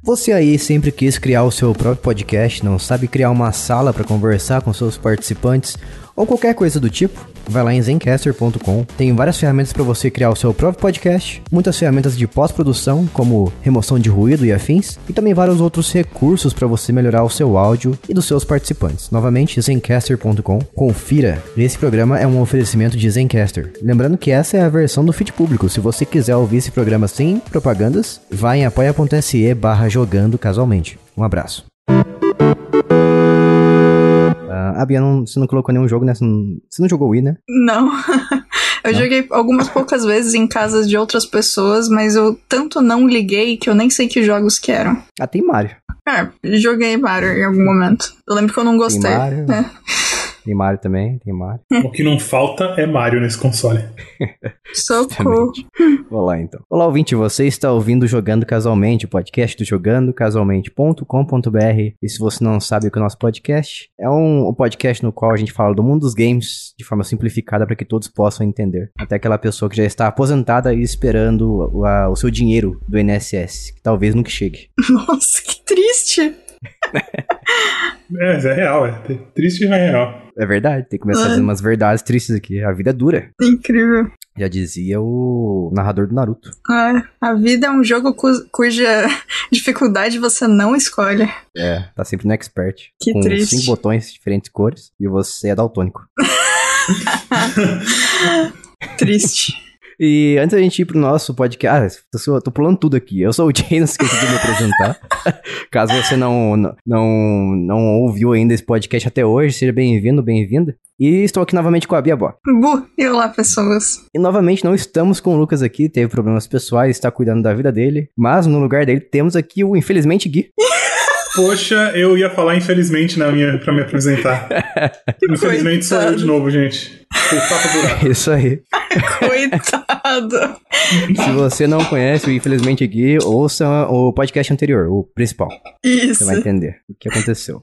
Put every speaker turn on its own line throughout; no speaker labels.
Você aí sempre quis criar o seu próprio podcast, não sabe criar uma sala para conversar com seus participantes ou qualquer coisa do tipo? Vai lá em zencaster.com, tem várias ferramentas para você criar o seu próprio podcast, muitas ferramentas de pós-produção, como remoção de ruído e afins, e também vários outros recursos para você melhorar o seu áudio e dos seus participantes. Novamente, zencaster.com, confira. Esse programa é um oferecimento de Zencaster. Lembrando que essa é a versão do feed público. Se você quiser ouvir esse programa sem propagandas, vai em apoia.se barra jogando casualmente. Um abraço. A Bia, não, você não colocou nenhum jogo nessa. Você não jogou Wii, né?
Não. eu não? joguei algumas poucas vezes em casas de outras pessoas, mas eu tanto não liguei que eu nem sei que jogos que eram.
Ah, tem Mario.
É, joguei Mario em algum momento. Eu lembro que eu não gostei. Tem
Mario. É. Tem Mario também, tem Mario.
O que não falta é Mario nesse console.
Socorro.
Vou lá então. Olá, ouvinte, você está ouvindo Jogando Casualmente, o podcast do jogandocasualmente.com.br. E se você não sabe o que é o nosso podcast, é um, um podcast no qual a gente fala do mundo dos games de forma simplificada para que todos possam entender. Até aquela pessoa que já está aposentada e esperando o, a, o seu dinheiro do INSS, que talvez nunca chegue.
Nossa, que triste!
é, é real, é triste, mas é real.
É verdade, tem que começar fazendo umas verdades tristes aqui. A vida é dura.
Incrível.
Já dizia o narrador do Naruto.
É, a vida é um jogo cu cuja dificuldade você não escolhe.
É, tá sempre no expert.
Que
com
triste.
cinco botões, diferentes cores, e você é daltônico.
triste.
E antes da gente ir pro nosso podcast. Ah, tô, tô pulando tudo aqui. Eu sou o Jay, não esqueci de me apresentar. Caso você não, não, não ouviu ainda esse podcast até hoje, seja bem-vindo, bem-vinda. E estou aqui novamente com a Bia Bo.
Bu, e olá, pessoas.
E novamente não estamos com o Lucas aqui, teve problemas pessoais, está cuidando da vida dele. Mas no lugar dele temos aqui o Infelizmente Gui.
Poxa, eu ia falar infelizmente na minha, pra me apresentar. Infelizmente sou eu de novo, gente.
Isso aí.
Coitado.
Se você não conhece o Infelizmente Gui, ouça o podcast anterior, o principal.
Isso.
Você vai entender o que aconteceu.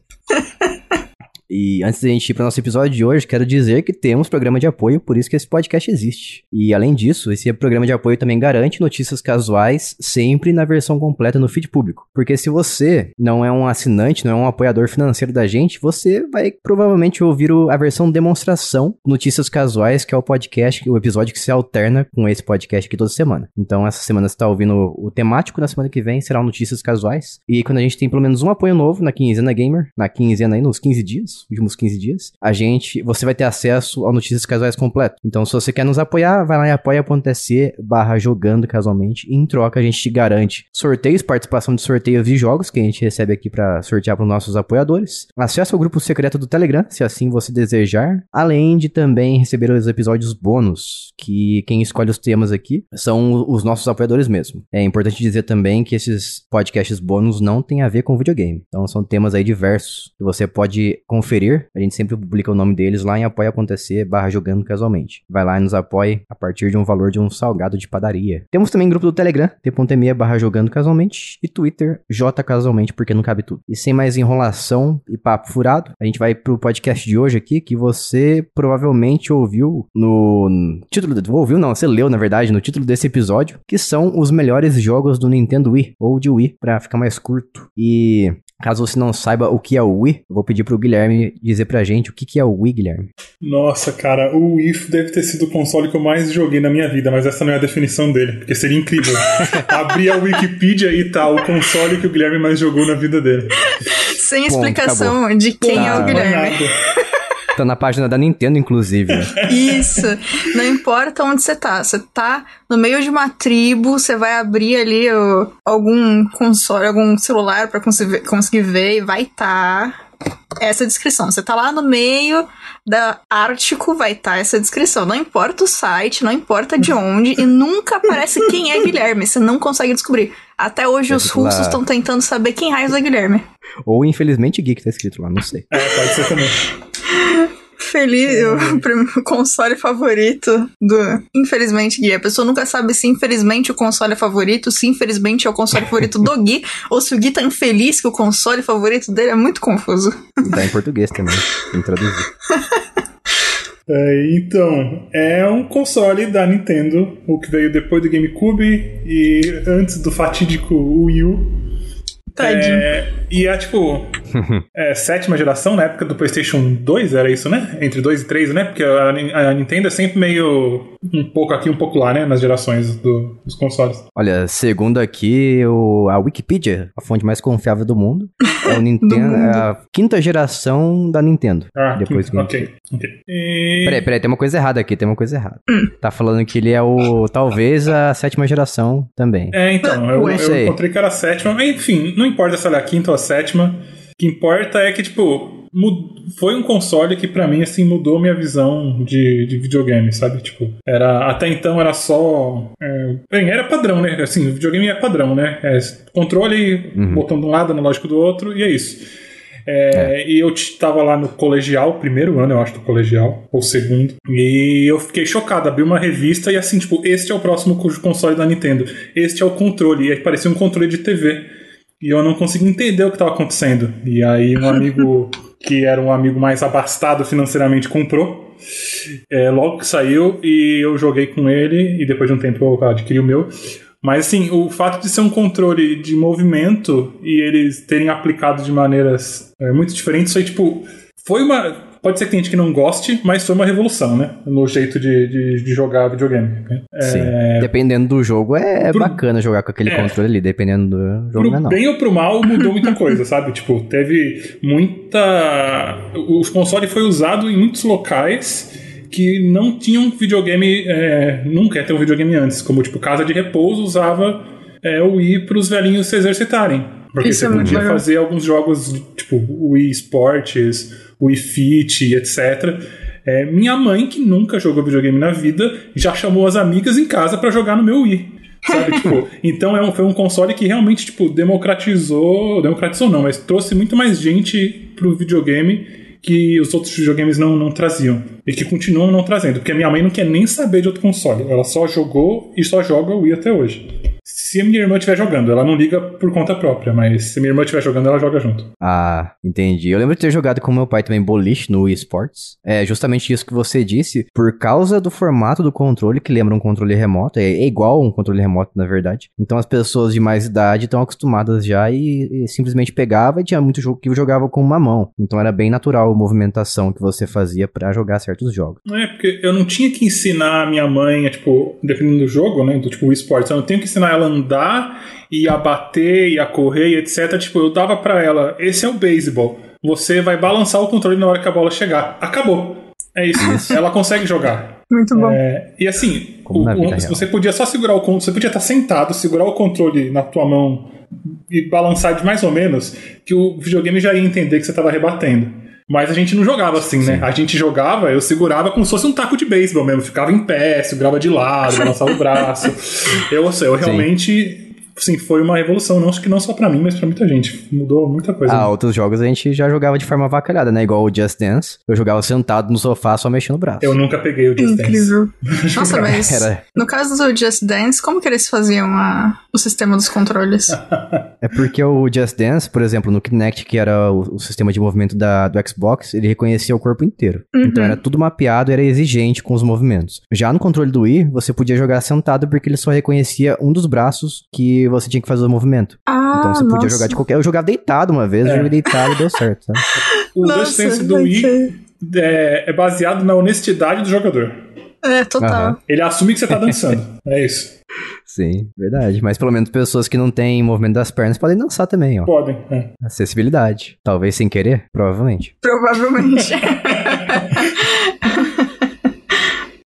E antes da gente ir para o nosso episódio de hoje, quero dizer que temos programa de apoio, por isso que esse podcast existe. E além disso, esse programa de apoio também garante notícias casuais sempre na versão completa no feed público. Porque se você não é um assinante, não é um apoiador financeiro da gente, você vai provavelmente ouvir a versão demonstração Notícias Casuais, que é o podcast, o episódio que se alterna com esse podcast aqui toda semana. Então, essa semana você está ouvindo o temático, na semana que vem será Notícias Casuais. E quando a gente tem pelo menos um apoio novo na quinzena gamer, na quinzena aí, nos 15 dias, últimos 15 dias, a gente, você vai ter acesso ao Notícias Casuais completo. Então, se você quer nos apoiar, vai lá em apoia.se barra jogando casualmente em troca a gente te garante sorteios, participação de sorteios de jogos que a gente recebe aqui para sortear para os nossos apoiadores, acesso ao grupo secreto do Telegram, se assim você desejar, além de também receber os episódios bônus, que quem escolhe os temas aqui são os nossos apoiadores mesmo. É importante dizer também que esses podcasts bônus não têm a ver com videogame. Então, são temas aí diversos que você pode conferir conferir, a gente sempre publica o nome deles lá em apoia.se barra jogando casualmente. Vai lá e nos apoie a partir de um valor de um salgado de padaria. Temos também grupo do Telegram, t.me barra jogando casualmente, e Twitter, jcasualmente, porque não cabe tudo. E sem mais enrolação e papo furado, a gente vai pro podcast de hoje aqui, que você provavelmente ouviu no título, ouviu não, você leu na verdade, no título desse episódio, que são os melhores jogos do Nintendo Wii, ou de Wii, pra ficar mais curto. E Caso você não saiba o que é o Wii, eu vou pedir pro Guilherme dizer pra gente o que, que é o Wii, Guilherme.
Nossa, cara, o Wii deve ter sido o console que eu mais joguei na minha vida, mas essa não é a definição dele, porque seria incrível. Abrir a Wikipedia e tá o console que o Guilherme mais jogou na vida dele.
Sem explicação de quem é o Guilherme.
Tá na página da Nintendo, inclusive.
Isso. Não importa onde você tá. Você tá no meio de uma tribo, você vai abrir ali o, algum console, algum celular para conseguir, conseguir ver e vai estar tá essa descrição. Você tá lá no meio da Ártico, vai estar tá essa descrição. Não importa o site, não importa de onde, e nunca aparece quem é Guilherme. Você não consegue descobrir. Até hoje os russos estão tentando saber quem raios é Guilherme.
Ou infelizmente Geek tá escrito lá, não sei.
É, pode ser também.
Feliz, o console favorito do. Infelizmente, Gui. A pessoa nunca sabe se infelizmente o console é favorito, se infelizmente é o console favorito do Gui, ou se o Gui tá infeliz que o console favorito dele é muito confuso.
Tá em português também, tem que traduzir.
É, então, é um console da Nintendo, o que veio depois do GameCube e antes do fatídico Wii U
Tadinho.
É, e é tipo. é, sétima geração, na época do PlayStation 2, era isso, né? Entre 2 e 3, né? Porque a, a Nintendo é sempre meio. Um pouco aqui, um pouco lá, né? Nas gerações do- dos consoles.
Olha, segundo aqui, o, a Wikipedia, a fonte mais confiável do mundo, é o Nintendo,
mundo.
é a quinta geração da Nintendo.
Ah,
Depois que-
ok. ok. E...
Peraí, peraí, tem uma coisa errada aqui, tem uma coisa errada.
Hum.
Tá falando que ele é o, talvez, a sétima geração também.
É, então, eu, eu
Sei.
encontrei que era a sétima, mas enfim, não importa se ela é a quinta ou a sétima. O que importa é que, tipo, foi um console que pra mim, assim, mudou minha visão de, de videogame, sabe? Tipo, era, até então era só. é, bem, era padrão, né? Assim, o videogame é padrão, né? É controle,
Uhum.
botão de um lado, analógico do outro, e é isso. É, E eu tava lá no colegial, primeiro ano, eu acho, do colegial, ou segundo, e eu fiquei chocado. Abri uma revista e assim, tipo, este é o próximo co- console da Nintendo, este é o controle, e aí parecia um controle de TV. E eu não conseguia entender o que estava acontecendo. E aí um amigo que era um amigo mais abastado financeiramente comprou. é, logo que saiu e eu joguei com ele e depois de um tempo eu adquiri o meu. Mas assim, o fato de ser um controle de movimento e eles terem aplicado de maneiras é, muito diferentes, foi tipo. Foi uma. Pode ser que tem gente que não goste, mas foi uma revolução, né? No jeito de, de, de jogar videogame. né?
Sim. Dependendo do jogo, é
Pro-
bacana jogar com aquele
É.
controle ali. Dependendo do jogo,
Pro
não é
bem ou pro mal, mudou muita coisa, sabe? Tipo, teve muita. O console foi usado em muitos locais que não tinham videogame. é, Nunca ia ter um videogame antes. Como, tipo, Casa de Repouso usava é, o Wii pros velhinhos se exercitarem. Porque
Isso
você
é
podia
legal.
fazer alguns jogos, tipo, Wii Sports, Wii Fit, etc. É, minha mãe, que nunca jogou videogame na vida, já chamou as amigas em casa pra jogar no meu Wii. Sabe, tipo, então é um- foi um console que realmente, tipo, democratizou. Democratizou não, mas trouxe muito mais gente pro videogame que os outros videogames não, não traziam. E que continuam não trazendo. Porque a minha mãe não quer nem saber de outro console. Ela só jogou e só joga o Wii até hoje. Se a minha irmã estiver jogando, ela não liga por conta própria, mas se a minha irmã estiver jogando, ela joga junto.
Ah, entendi. Eu lembro de ter jogado com meu pai também boliche no Wii Sports. É justamente isso que você disse. Por causa do formato do controle, que lembra um controle remoto. É, é igual um controle remoto, na verdade. Então as pessoas de mais idade estão acostumadas já e, e simplesmente pegava e tinha muito jogo que jogava com uma mão. Então era bem natural a movimentação que você fazia pra jogar certos jogos.
Não é, porque eu não tinha que ensinar a minha mãe, a, tipo, dependendo do jogo, né, do tipo esportes, eu não tenho que ensinar ela andar e a bater e a correr e etc. Tipo, eu dava pra ela, esse é o beisebol. Você vai balançar o controle na hora que a bola chegar. Acabou. É isso. ela consegue jogar.
Muito bom.
É, e assim, o- o- você podia só segurar o controle, você podia estar sentado, segurar o controle na tua mão e balançar de mais ou menos, que o videogame já ia entender que você estava rebatendo. Mas a gente não jogava assim, né? A gente jogava, eu segurava como se fosse um taco de beisebol mesmo. Ficava em pé, segurava de lado, balançava o braço. Eu, assim, eu realmente, sim, foi uma revolução. Não não só pra mim, mas pra muita gente. Mudou muita coisa.
Ah, outros jogos a gente já jogava de forma avacalhada, né? Igual o Just Dance. Eu jogava sentado no sofá só mexendo o braço.
Eu nunca peguei o Just Dance.
Incrível. Nossa, mas
Era-
no caso do Just Dance, como que eles faziam a- o sistema dos controles?
É porque o Just Dance, por exemplo, no Kinect, que era o, o sistema de movimento da, do Xbox, ele reconhecia o corpo inteiro.
Uhum.
Então era tudo mapeado, era exigente com os movimentos. Já no controle do Wii, você podia jogar sentado porque ele só reconhecia um dos braços que você tinha que fazer o movimento.
Ah,
Então você podia
nossa.
jogar de qualquer. Eu jogava deitado uma vez,
É.
eu joguei deitado e deu certo, sabe?
O Just Dance do Wii é, é baseado na honestidade do jogador.
É, total.
Aham.
Ele assume que você tá dançando. é isso.
Sim, verdade. Mas pelo menos pessoas que não têm movimento das pernas podem dançar também, ó.
Podem. é.
Acessibilidade. Talvez sem querer, provavelmente.
Provavelmente.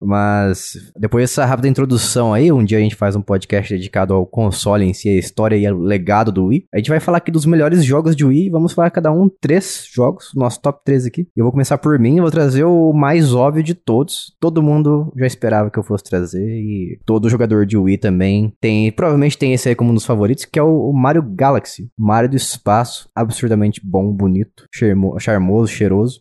Mas depois dessa rápida introdução aí, um dia a gente faz um podcast dedicado ao console em si, a história e o legado do Wii. A gente vai falar aqui dos melhores jogos de Wii, vamos falar cada um três jogos, nosso top 3 aqui. Eu vou começar por mim, eu vou trazer o mais óbvio de todos. Todo mundo já esperava que eu fosse trazer e todo jogador de Wii também tem, provavelmente tem esse aí como um dos favoritos, que é o, Mario Galaxy. Mario do espaço, absurdamente bom, bonito, charmo- charmoso, cheiroso.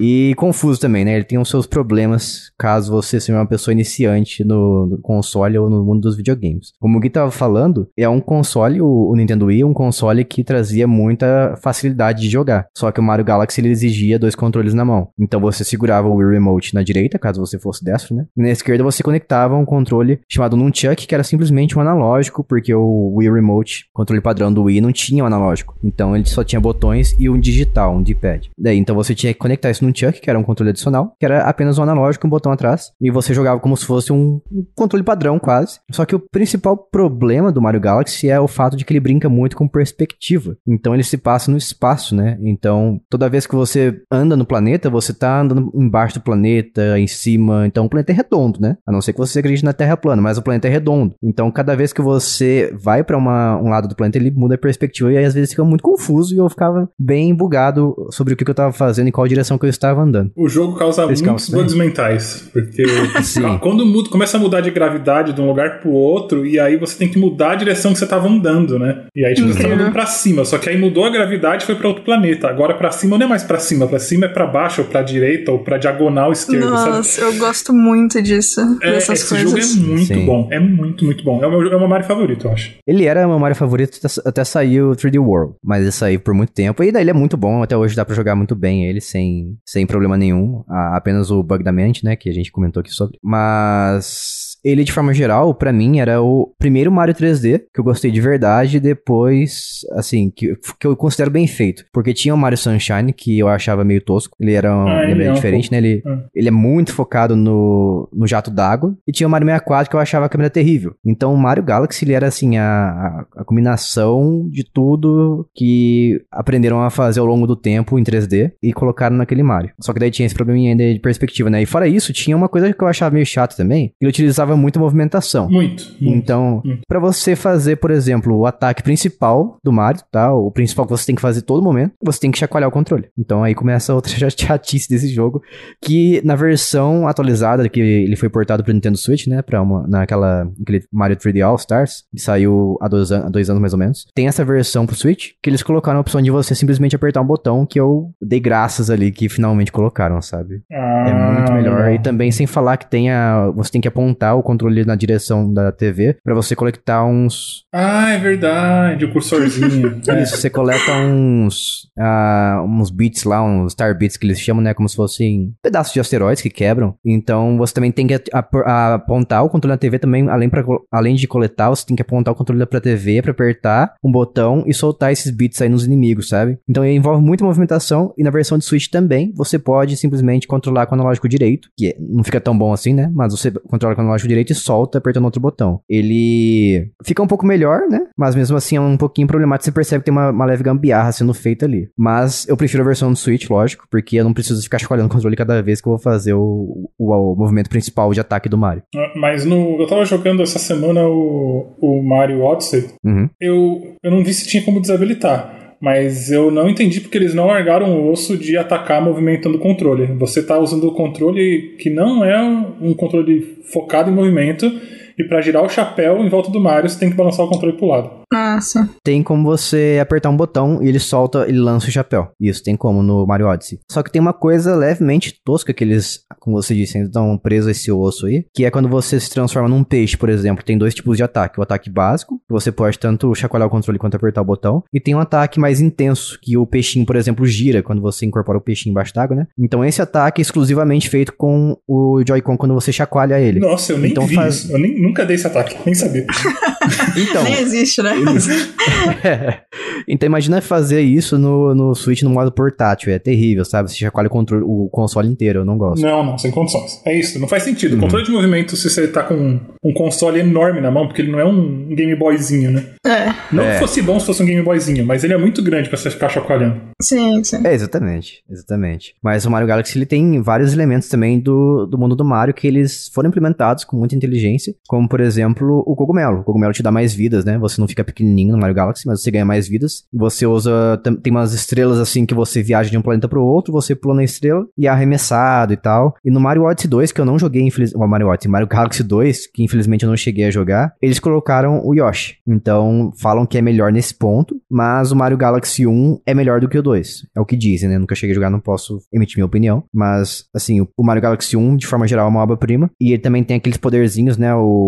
E confuso também, né? Ele tem os seus problemas caso você seja uma pessoa iniciante no, no console ou no mundo dos videogames. Como o Gui tava falando, é um console, o, o Nintendo Wii, um console que trazia muita facilidade de jogar. Só que o Mario Galaxy ele exigia dois controles na mão. Então você segurava o Wii Remote na direita, caso você fosse destro, né? E na esquerda você conectava um controle chamado Nunchuck, que era simplesmente um analógico, porque o Wii Remote, controle padrão do Wii, não tinha um analógico. Então ele só tinha botões e um digital, um D-pad. Daí então você tinha que conectar isso num Chuck, que era um controle adicional, que era apenas um analógico um botão atrás, e você jogava como se fosse um controle padrão quase. Só que o principal problema do Mario Galaxy é o fato de que ele brinca muito com perspectiva. Então ele se passa no espaço, né? Então toda vez que você anda no planeta, você tá andando embaixo do planeta, em cima. Então o planeta é redondo, né? A não ser que você acredite na Terra plana, mas o planeta é redondo. Então cada vez que você vai para um lado do planeta, ele muda a perspectiva e aí às vezes fica muito confuso e eu ficava bem bugado sobre o que, que eu tava fazendo e qual direção que eu estava andando.
O jogo causa Esse muitos bugs mentais, porque quando muda, começa a mudar de gravidade de um lugar pro outro, e aí você tem que mudar a direção que você estava andando, né? E aí tipo, você tava andando pra cima, só que aí mudou a gravidade e foi para outro planeta. Agora para cima não é mais para cima, para cima é para baixo, ou pra direita, ou pra diagonal esquerda.
Nossa,
sabe?
eu gosto muito disso.
É, esse coisas. jogo é muito Sim. bom, é muito, muito bom. É o, meu, é o meu Mario favorito, eu acho.
Ele era o meu Mario favorito até sair o 3D World, mas ele saiu por muito tempo, e daí ele é muito bom, até hoje dá para jogar muito bem ele sem, sem problema nenhum. apenas o bug da mente, né? Que a gente comentou aqui sobre. Mas ele, de forma geral, para mim, era o primeiro Mario 3D que eu gostei de verdade, depois, assim, que, que eu considero bem feito. Porque tinha o Mario Sunshine, que eu achava meio tosco. Ele era um, ah, ele é diferente, né? Ele, ah. ele é muito focado no, no jato d'água. E tinha o Mario 64, que eu achava a câmera terrível. Então, o Mario Galaxy, ele era, assim, a, a, a combinação de tudo que aprenderam a fazer ao longo do tempo em 3D e colocaram naquele Mario. Só que daí tinha esse probleminha ainda de perspectiva, né? E fora isso, tinha uma coisa que eu achava meio chato também. Ele utilizava muita movimentação.
Muito.
muito então, para você fazer, por exemplo, o ataque principal do Mario, tá? O principal que você tem que fazer todo momento, você tem que chacoalhar o controle. Então aí começa outra chatice desse jogo, que na versão atualizada que ele foi portado pro Nintendo Switch, né, para uma naquela aquele Mario 3D All Stars, que saiu há dois, há dois anos mais ou menos. Tem essa versão pro Switch que eles colocaram a opção de você simplesmente apertar um botão que eu dei graças ali que finalmente colocaram, sabe? Ah, é muito melhor e também sem falar que tem a você tem que apontar o controle na direção da TV para você coletar uns.
Ah, é verdade, o cursorzinho.
é. Isso, você coleta uns. Uh, uns bits lá, uns star bits que eles chamam, né? Como se fossem pedaços de asteroides que quebram. Então você também tem que apontar o controle na TV também, além, pra, além de coletar, você tem que apontar o controle pra TV pra apertar um botão e soltar esses bits aí nos inimigos, sabe? Então envolve muita movimentação e na versão de Switch também você pode simplesmente controlar com o analógico direito, que não fica tão bom assim, né? Mas você controla com o analógico direito e solta apertando outro botão. Ele fica um pouco melhor, né? Mas mesmo assim é um pouquinho problemático. Você percebe que tem uma, uma leve gambiarra sendo feita ali. Mas eu prefiro a versão do Switch, lógico, porque eu não preciso ficar escolhendo o controle cada vez que eu vou fazer o, o, o, movimento principal de ataque do Mario.
Ah, mas no, eu tava jogando essa semana o, o Mario Odyssey.
Uhum.
Eu, eu não vi se tinha como desabilitar. Mas eu não entendi porque eles não largaram o osso de atacar movimentando o controle. Você está usando o controle que não é um controle focado em movimento, e para girar o chapéu em volta do Mario, você tem que balançar o controle pro lado.
Ah, sim.
Tem como você apertar um botão e ele solta, ele lança o chapéu. Isso tem como no Mario Odyssey. Só que tem uma coisa levemente tosca que eles, como você disse, ainda estão presos a esse osso aí, que é quando você se transforma num peixe, por exemplo. Tem dois tipos de ataque. O ataque básico, que você pode tanto chacoalhar o controle quanto apertar o botão. E tem um ataque mais intenso, que o peixinho, por exemplo, gira quando você incorpora o peixinho embaixo d'água, né? Então esse ataque é exclusivamente feito com o Joy-Con quando você chacoalha ele.
Nossa, eu nem então, vi faz... isso. Eu nem, nunca dei esse ataque, nem sabia.
então, nem existe, né?
é. Então imagina fazer isso no, no Switch no modo portátil. É terrível, sabe? Você chacoalha o, controle, o console inteiro, eu não gosto.
Não, não, sem condições. É isso, não faz sentido. Uhum. Controle de movimento, se você tá com um, um, console enorme na mão, porque ele não é um Game Boyzinho, né?
É.
Não
é.
que fosse bom se fosse um Game Boyzinho, mas ele é muito grande pra você ficar chacoalhando.
Sim, sim.
É, exatamente. Exatamente. Mas o Mario Galaxy ele tem vários elementos também do, do mundo do Mario que eles foram implementados com muita inteligência. Como por exemplo o cogumelo. O cogumelo te dá mais vidas, né? Você não fica pequenininho no Mario Galaxy, mas você ganha mais vidas. Você usa. Tem umas estrelas assim que você viaja de um planeta pro outro, você pula na estrela e é arremessado e tal. E no Mario Odyssey 2, que eu não joguei, infelizmente. Mario Odyssey, Mario Galaxy 2, que infelizmente eu não cheguei a jogar, eles colocaram o Yoshi. Então falam que é melhor nesse ponto, mas o Mario Galaxy 1 é melhor do que o 2. É o que dizem, né? nunca cheguei a jogar, não posso emitir minha opinião. Mas, assim, o Mario Galaxy 1, de forma geral, é uma obra-prima. E ele também tem aqueles poderzinhos, né? O...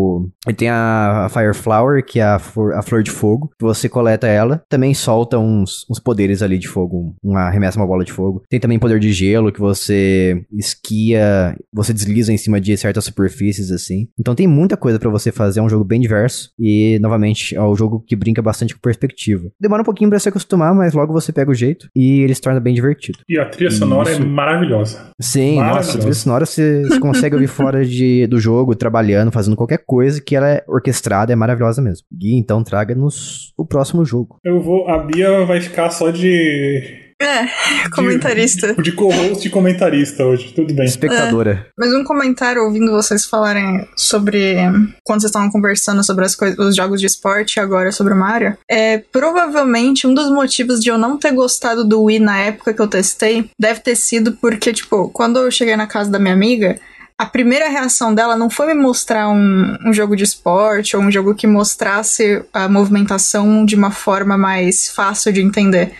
Ele tem a, Fire Flower, que é a, a flor de fogo. Você coleta ela. Também solta uns, uns poderes ali de fogo. Um, arremessa uma bola de fogo. Tem também poder de gelo, que você esquia, você desliza em cima de certas superfícies, assim. Então tem muita coisa para você fazer. É um jogo bem diverso. E, novamente, é um jogo que brinca bastante com perspectiva. Demora um pouquinho pra se acostumar, mas logo você pega o jeito. E ele se torna bem divertido.
E a trilha sonora é Isso. é maravilhosa.
Sim, maravilhosa. nossa, a trilha sonora você, você consegue ouvir fora de, do jogo, trabalhando, fazendo qualquer coisa que ela é orquestrada, é maravilhosa mesmo. Gui, então traga-nos o próximo jogo.
Eu vou. A Bia vai ficar só de
é, comentarista.
De, de co-host e comentarista hoje, tudo bem.
Espectadora. É,
mas um comentário ouvindo vocês falarem sobre. Quando vocês estavam conversando sobre as coisas, os jogos de esporte e agora sobre o Mario. É, provavelmente um dos motivos de eu não ter gostado do Wii na época que eu testei deve ter sido porque, tipo, quando eu cheguei na casa da minha amiga. A primeira reação dela não foi me mostrar um, um jogo de esporte ou um jogo que mostrasse a movimentação de uma forma mais fácil de entender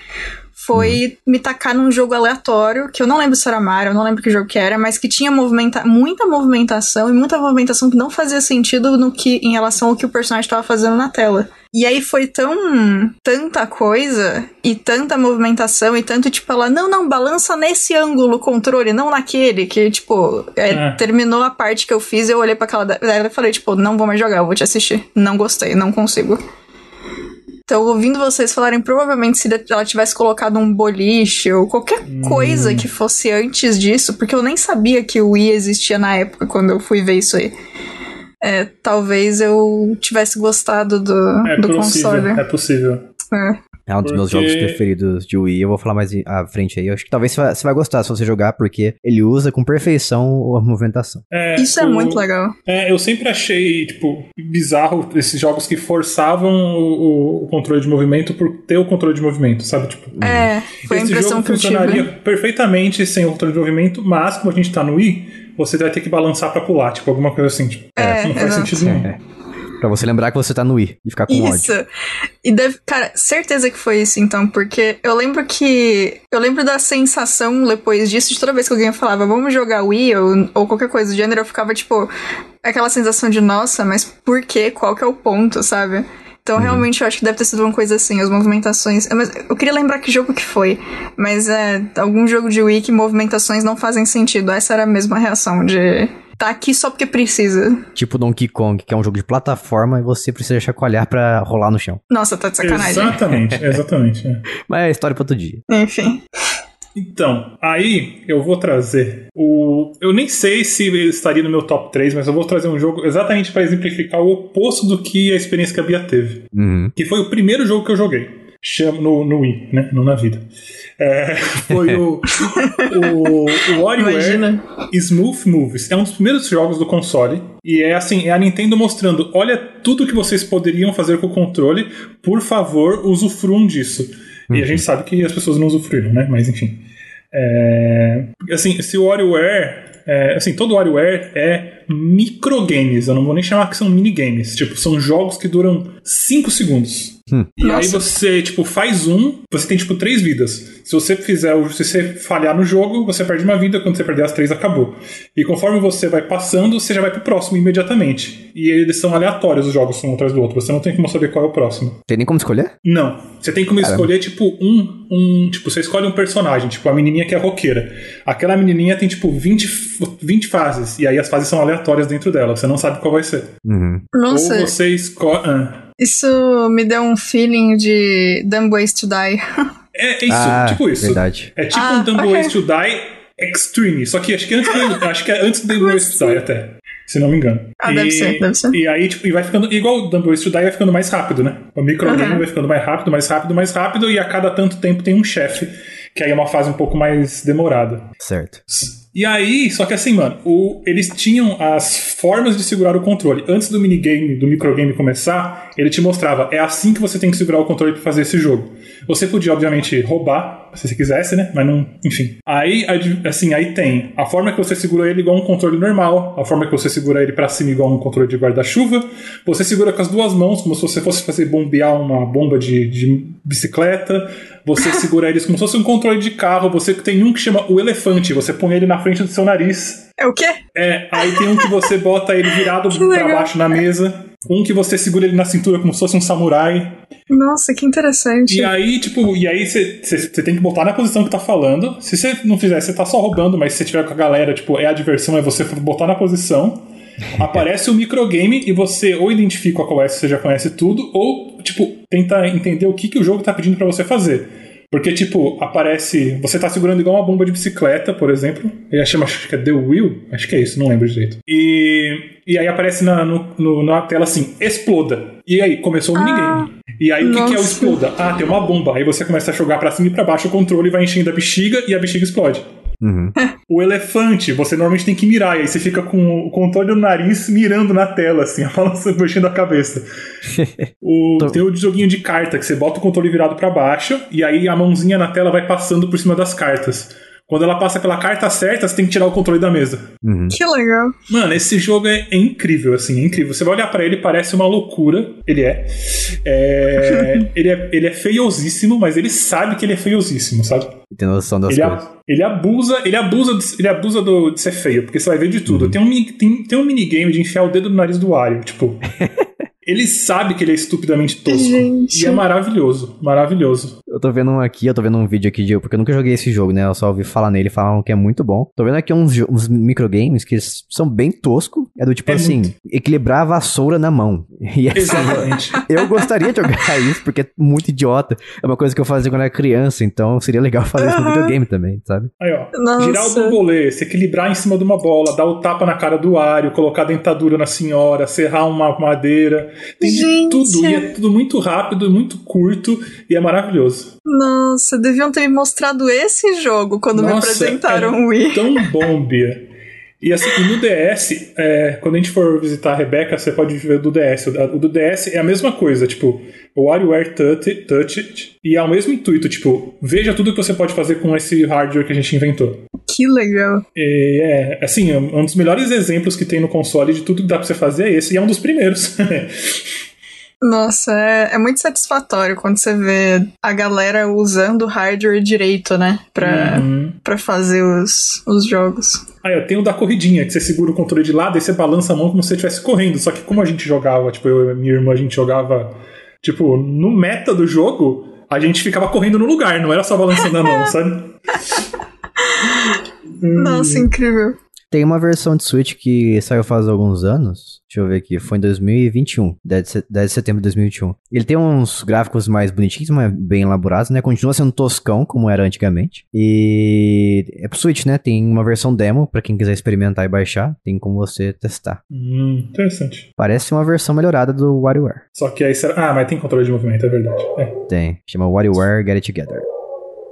foi uhum. me tacar num jogo aleatório, que eu não lembro se era Mario, eu não lembro que jogo que era, mas que tinha movimenta muita movimentação e muita movimentação que não fazia sentido no que em relação ao que o personagem estava fazendo na tela. E aí foi tão tanta coisa e tanta movimentação e tanto tipo ela não, não, balança nesse ângulo o controle, não naquele, que tipo, é, é. terminou a parte que eu fiz, eu olhei para aquela dela e falei tipo, não vou mais jogar, eu vou te assistir. Não gostei, não consigo. Então, ouvindo vocês falarem, provavelmente se ela tivesse colocado um boliche ou qualquer hum. coisa que fosse antes disso, porque eu nem sabia que o Wii existia na época quando eu fui ver isso aí. É, talvez eu tivesse gostado do, é do
possível,
console.
É possível.
É.
É um dos porque... meus jogos preferidos de Wii. Eu vou falar mais à frente aí. Eu acho que talvez você vai, gostar se você jogar, porque ele usa com perfeição a movimentação.
É, Isso é muito legal.
É, eu sempre achei, tipo, bizarro esses jogos que forçavam o, o, controle de movimento por ter o controle de movimento, sabe? Tipo,
é, foi esse a impressão
jogo
que
funcionaria perfeitamente sem o controle de movimento, mas como a gente tá no Wii, você vai ter que balançar pra pular, tipo, alguma coisa assim. Tipo,
é,
não faz sentido nenhum.
É. Pra você lembrar que você tá no Wii e ficar com
isso. ódio. E deve, cara, certeza que foi isso então, porque eu lembro que. Eu lembro da sensação depois disso, de toda vez que alguém falava, vamos jogar Wii ou, ou qualquer coisa do gênero, eu ficava tipo. Aquela sensação de, nossa, mas por quê? Qual que é o ponto, sabe? Então, uhum. realmente, eu acho que deve ter sido uma coisa assim, as movimentações. Mas eu queria lembrar que jogo que foi. Mas é algum jogo de Wii que movimentações não fazem sentido. Essa era a mesma reação de tá aqui só porque precisa.
Tipo Donkey Kong, que é um jogo de plataforma e você precisa chacoalhar pra rolar no chão.
Nossa, tá de sacanagem.
Exatamente, exatamente. É.
Mas é história pra outro dia.
Enfim.
Então, aí eu vou trazer o. Eu nem sei se ele estaria no meu top 3, mas eu vou trazer um jogo exatamente para exemplificar o oposto do que a experiência que a Bia teve.
Uhum.
Que foi o primeiro jogo que eu joguei. Chama, no, no Wii, né? Não na vida. É, foi o, o, o WarioWare Smooth Moves. É um dos primeiros jogos do console. E é assim, é a Nintendo mostrando: olha tudo que vocês poderiam fazer com o controle, por favor, usufruam disso. Uhum. E a uhum. gente sabe que as pessoas não usufruíram, né? Mas enfim. É, assim, se o WarioWare. É, assim, todo WarioWare é microgames. Eu não vou nem chamar que são minigames. Tipo, são jogos que duram 5 segundos. Hum. E Nossa. aí você, tipo, faz um, você tem, tipo, três vidas. Se você fizer, se você falhar no jogo, você perde uma vida, quando você perder as três, acabou. E conforme você vai passando, você já vai pro próximo imediatamente. E eles são aleatórios os jogos um atrás do outro. Você não tem como saber qual é o próximo.
Tem nem como escolher?
Não. Você tem como Caramba. escolher, tipo, um, um. Tipo, você escolhe um personagem, tipo, a menininha que é roqueira. Aquela menininha tem, tipo, 20, 20 fases. E aí as fases são aleatórias dentro dela. Você não sabe qual vai ser.
Uhum.
Nossa.
Ou você escolhe. Ah.
Isso me deu um feeling de Dumb Ways to Die.
É, isso, ah, tipo isso.
Verdade.
É tipo ah, um Dumb okay. Ways to Die Extreme. Só que acho que antes, acho que é antes do Dumb Ways to Die até. Se não me engano.
Ah, e, deve ser, deve ser.
E aí, tipo, e vai ficando. Igual o Dumb Ways to Die vai ficando mais rápido, né? O microgame uhum. vai ficando mais rápido, mais rápido, mais rápido, e a cada tanto tempo tem um chefe, que aí é uma fase um pouco mais demorada.
Certo.
E aí, só que assim, mano, o, eles tinham as formas de segurar o controle. Antes do minigame, do microgame começar, ele te mostrava, é assim que você tem que segurar o controle para fazer esse jogo. Você podia, obviamente, roubar, se você quisesse, né? Mas não. Enfim. Aí, assim, aí tem a forma que você segura ele igual um controle normal, a forma que você segura ele para cima igual um controle de guarda-chuva. Você segura com as duas mãos, como se você fosse fazer bombear uma bomba de, de bicicleta. Você segura eles como se fosse um controle de carro. Você tem um que chama o elefante. Você põe ele na frente do seu nariz.
É o quê?
É, aí tem um que você bota ele virado para baixo na mesa. Um que você segura ele na cintura como se fosse um samurai.
Nossa, que interessante.
E aí, tipo, e aí você tem que botar na posição que tá falando. Se você não fizer, você tá só roubando, mas se você tiver com a galera, tipo, é a diversão, é você botar na posição. aparece o microgame e você ou identifica qual é, se você já conhece tudo, ou, tipo, tenta entender o que, que o jogo tá pedindo para você fazer. Porque, tipo, aparece. Você tá segurando igual uma bomba de bicicleta, por exemplo. Ele chama, acho que é The Wheel. Acho que é isso, não lembro direito. E, e aí aparece na, no, no, na tela assim: exploda. E aí, começou o ah, minigame. E aí, o que, que, é o exploda? Ah, tem uma bomba. Aí você começa a jogar para cima e pra baixo o controle vai enchendo a bexiga e a bexiga explode. Uhum. O elefante, você normalmente tem que mirar, e aí você fica com o controle do nariz mirando na tela, assim, mexendo a cabeça. o, Tô... Tem o joguinho de carta, que você bota o controle virado para baixo, e aí a mãozinha na tela vai passando por cima das cartas. Quando ela passa pela carta certa, você tem que tirar o controle da mesa.
Uhum. Que legal.
Mano, esse jogo é, é incrível, assim, é incrível. Você vai olhar para ele, parece uma loucura. Ele é. é ele é. Ele é feiosíssimo, mas ele sabe que ele é feiosíssimo, sabe?
Tem noção das
ele
coisas.
A, ele abusa, ele abusa, de, ele abusa do, de ser feio, porque você vai ver de tudo. Uhum. Tem, um, tem, tem um minigame de enfiar o dedo no nariz do Wario, tipo. Ele sabe que ele é estupidamente tosco. Gente. E é maravilhoso. Maravilhoso.
Eu tô vendo um aqui, eu tô vendo um vídeo aqui de. Porque eu nunca joguei esse jogo, né? Eu só ouvi falar nele falaram que é muito bom. Tô vendo aqui uns, uns microgames que são bem toscos. É do tipo é assim, muito... equilibrar a vassoura na mão. E assim, Exatamente. eu gostaria de jogar isso, porque é muito idiota. É uma coisa que eu fazia quando era criança, então seria legal fazer isso no videogame também, sabe?
Aí, ó. Nossa. Girar o bambolê, se equilibrar em cima de uma bola, dar o tapa na cara do Ario, colocar dentadura na senhora, serrar uma madeira. Tem Gente. de tudo. E é tudo muito rápido, muito curto e é maravilhoso.
Nossa, deviam ter me mostrado esse jogo quando Nossa, me apresentaram é o Wii.
Tão bom, Bia. E assim, no DS, é, quando a gente for visitar a Rebeca, você pode ver o do DS. O do DS é a mesma coisa, tipo, o WarioWare Touch, Touch e é o mesmo intuito, tipo, veja tudo que você pode fazer com esse hardware que a gente inventou.
Que legal.
E, é, assim, um dos melhores exemplos que tem no console de tudo que dá pra você fazer é esse, e é um dos primeiros.
Nossa, é, é, muito satisfatório quando você vê a galera usando o hardware direito, né? Pra, uhum. Pra fazer os, os jogos.
Ah, eu tenho o da corridinha, que você segura o controle de lado e você balança a mão como se você estivesse correndo. Só que como a gente jogava, tipo, eu e minha irmã, a gente jogava, tipo, no meta do jogo, a gente ficava correndo no lugar, não era só balançando a mão, sabe?
Nossa, incrível.
Tem uma versão de Switch que saiu faz alguns anos. Deixa eu ver aqui. Foi em 2021. 10 de setembro de 2021. Ele tem uns gráficos mais bonitinhos, mas bem elaborados, né? Continua sendo toscão, como era antigamente. E é pro Switch, né? Tem uma versão demo para quem quiser experimentar e baixar. Tem como você testar.
Hum, interessante.
Parece uma versão melhorada do WarioWare.
Só que aí será. Ah, mas tem controle de movimento, é verdade. É.
Tem. Chama WarioWare Get It Together.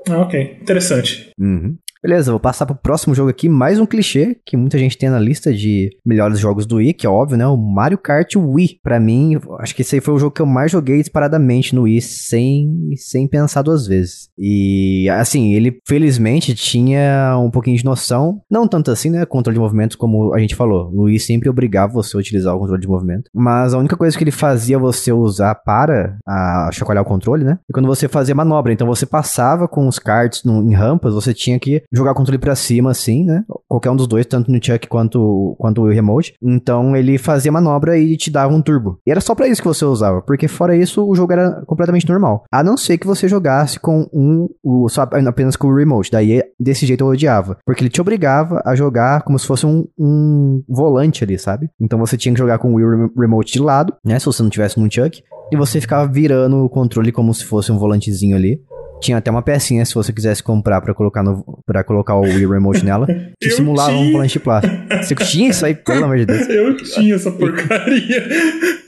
Ah, ok. Interessante.
Uhum. Beleza, vou passar pro próximo jogo aqui, mais um clichê que muita gente tem na lista de melhores jogos do Wii, que é óbvio, né? O Mario Kart Wii. Para mim, acho que esse aí foi o jogo que eu mais joguei disparadamente no Wii, sem, sem pensar duas vezes. E, assim, ele felizmente tinha um pouquinho de noção, não tanto assim, né? Controle de movimentos, como a gente falou. O Wii sempre obrigava você a utilizar o controle de movimento. Mas a única coisa que ele fazia você usar para a chacoalhar o controle, né? E quando você fazia manobra. Então você passava com os karts no, em rampas, você tinha que jogar o controle pra cima, assim, né? Qualquer um dos dois, tanto no Chuck quanto, quanto o Remote. Então ele fazia manobra e te dava um turbo. E era só para isso que você usava, porque fora isso o jogo era completamente normal. A não ser que você jogasse com um, o, só apenas com o Remote. Daí desse jeito eu odiava. Porque ele te obrigava a jogar como se fosse um, um volante ali, sabe? Então você tinha que jogar com o Wii Remote de lado, né? Se você não tivesse num Chuck. E você ficava virando o controle como se fosse um volantezinho ali. Tinha até uma pecinha se você quisesse comprar para colocar no para colocar o Wii Remote nela, que simulava tinha. um volante de plástico. Você tinha isso aí, pelo amor de Deus?
Eu tinha essa porcaria.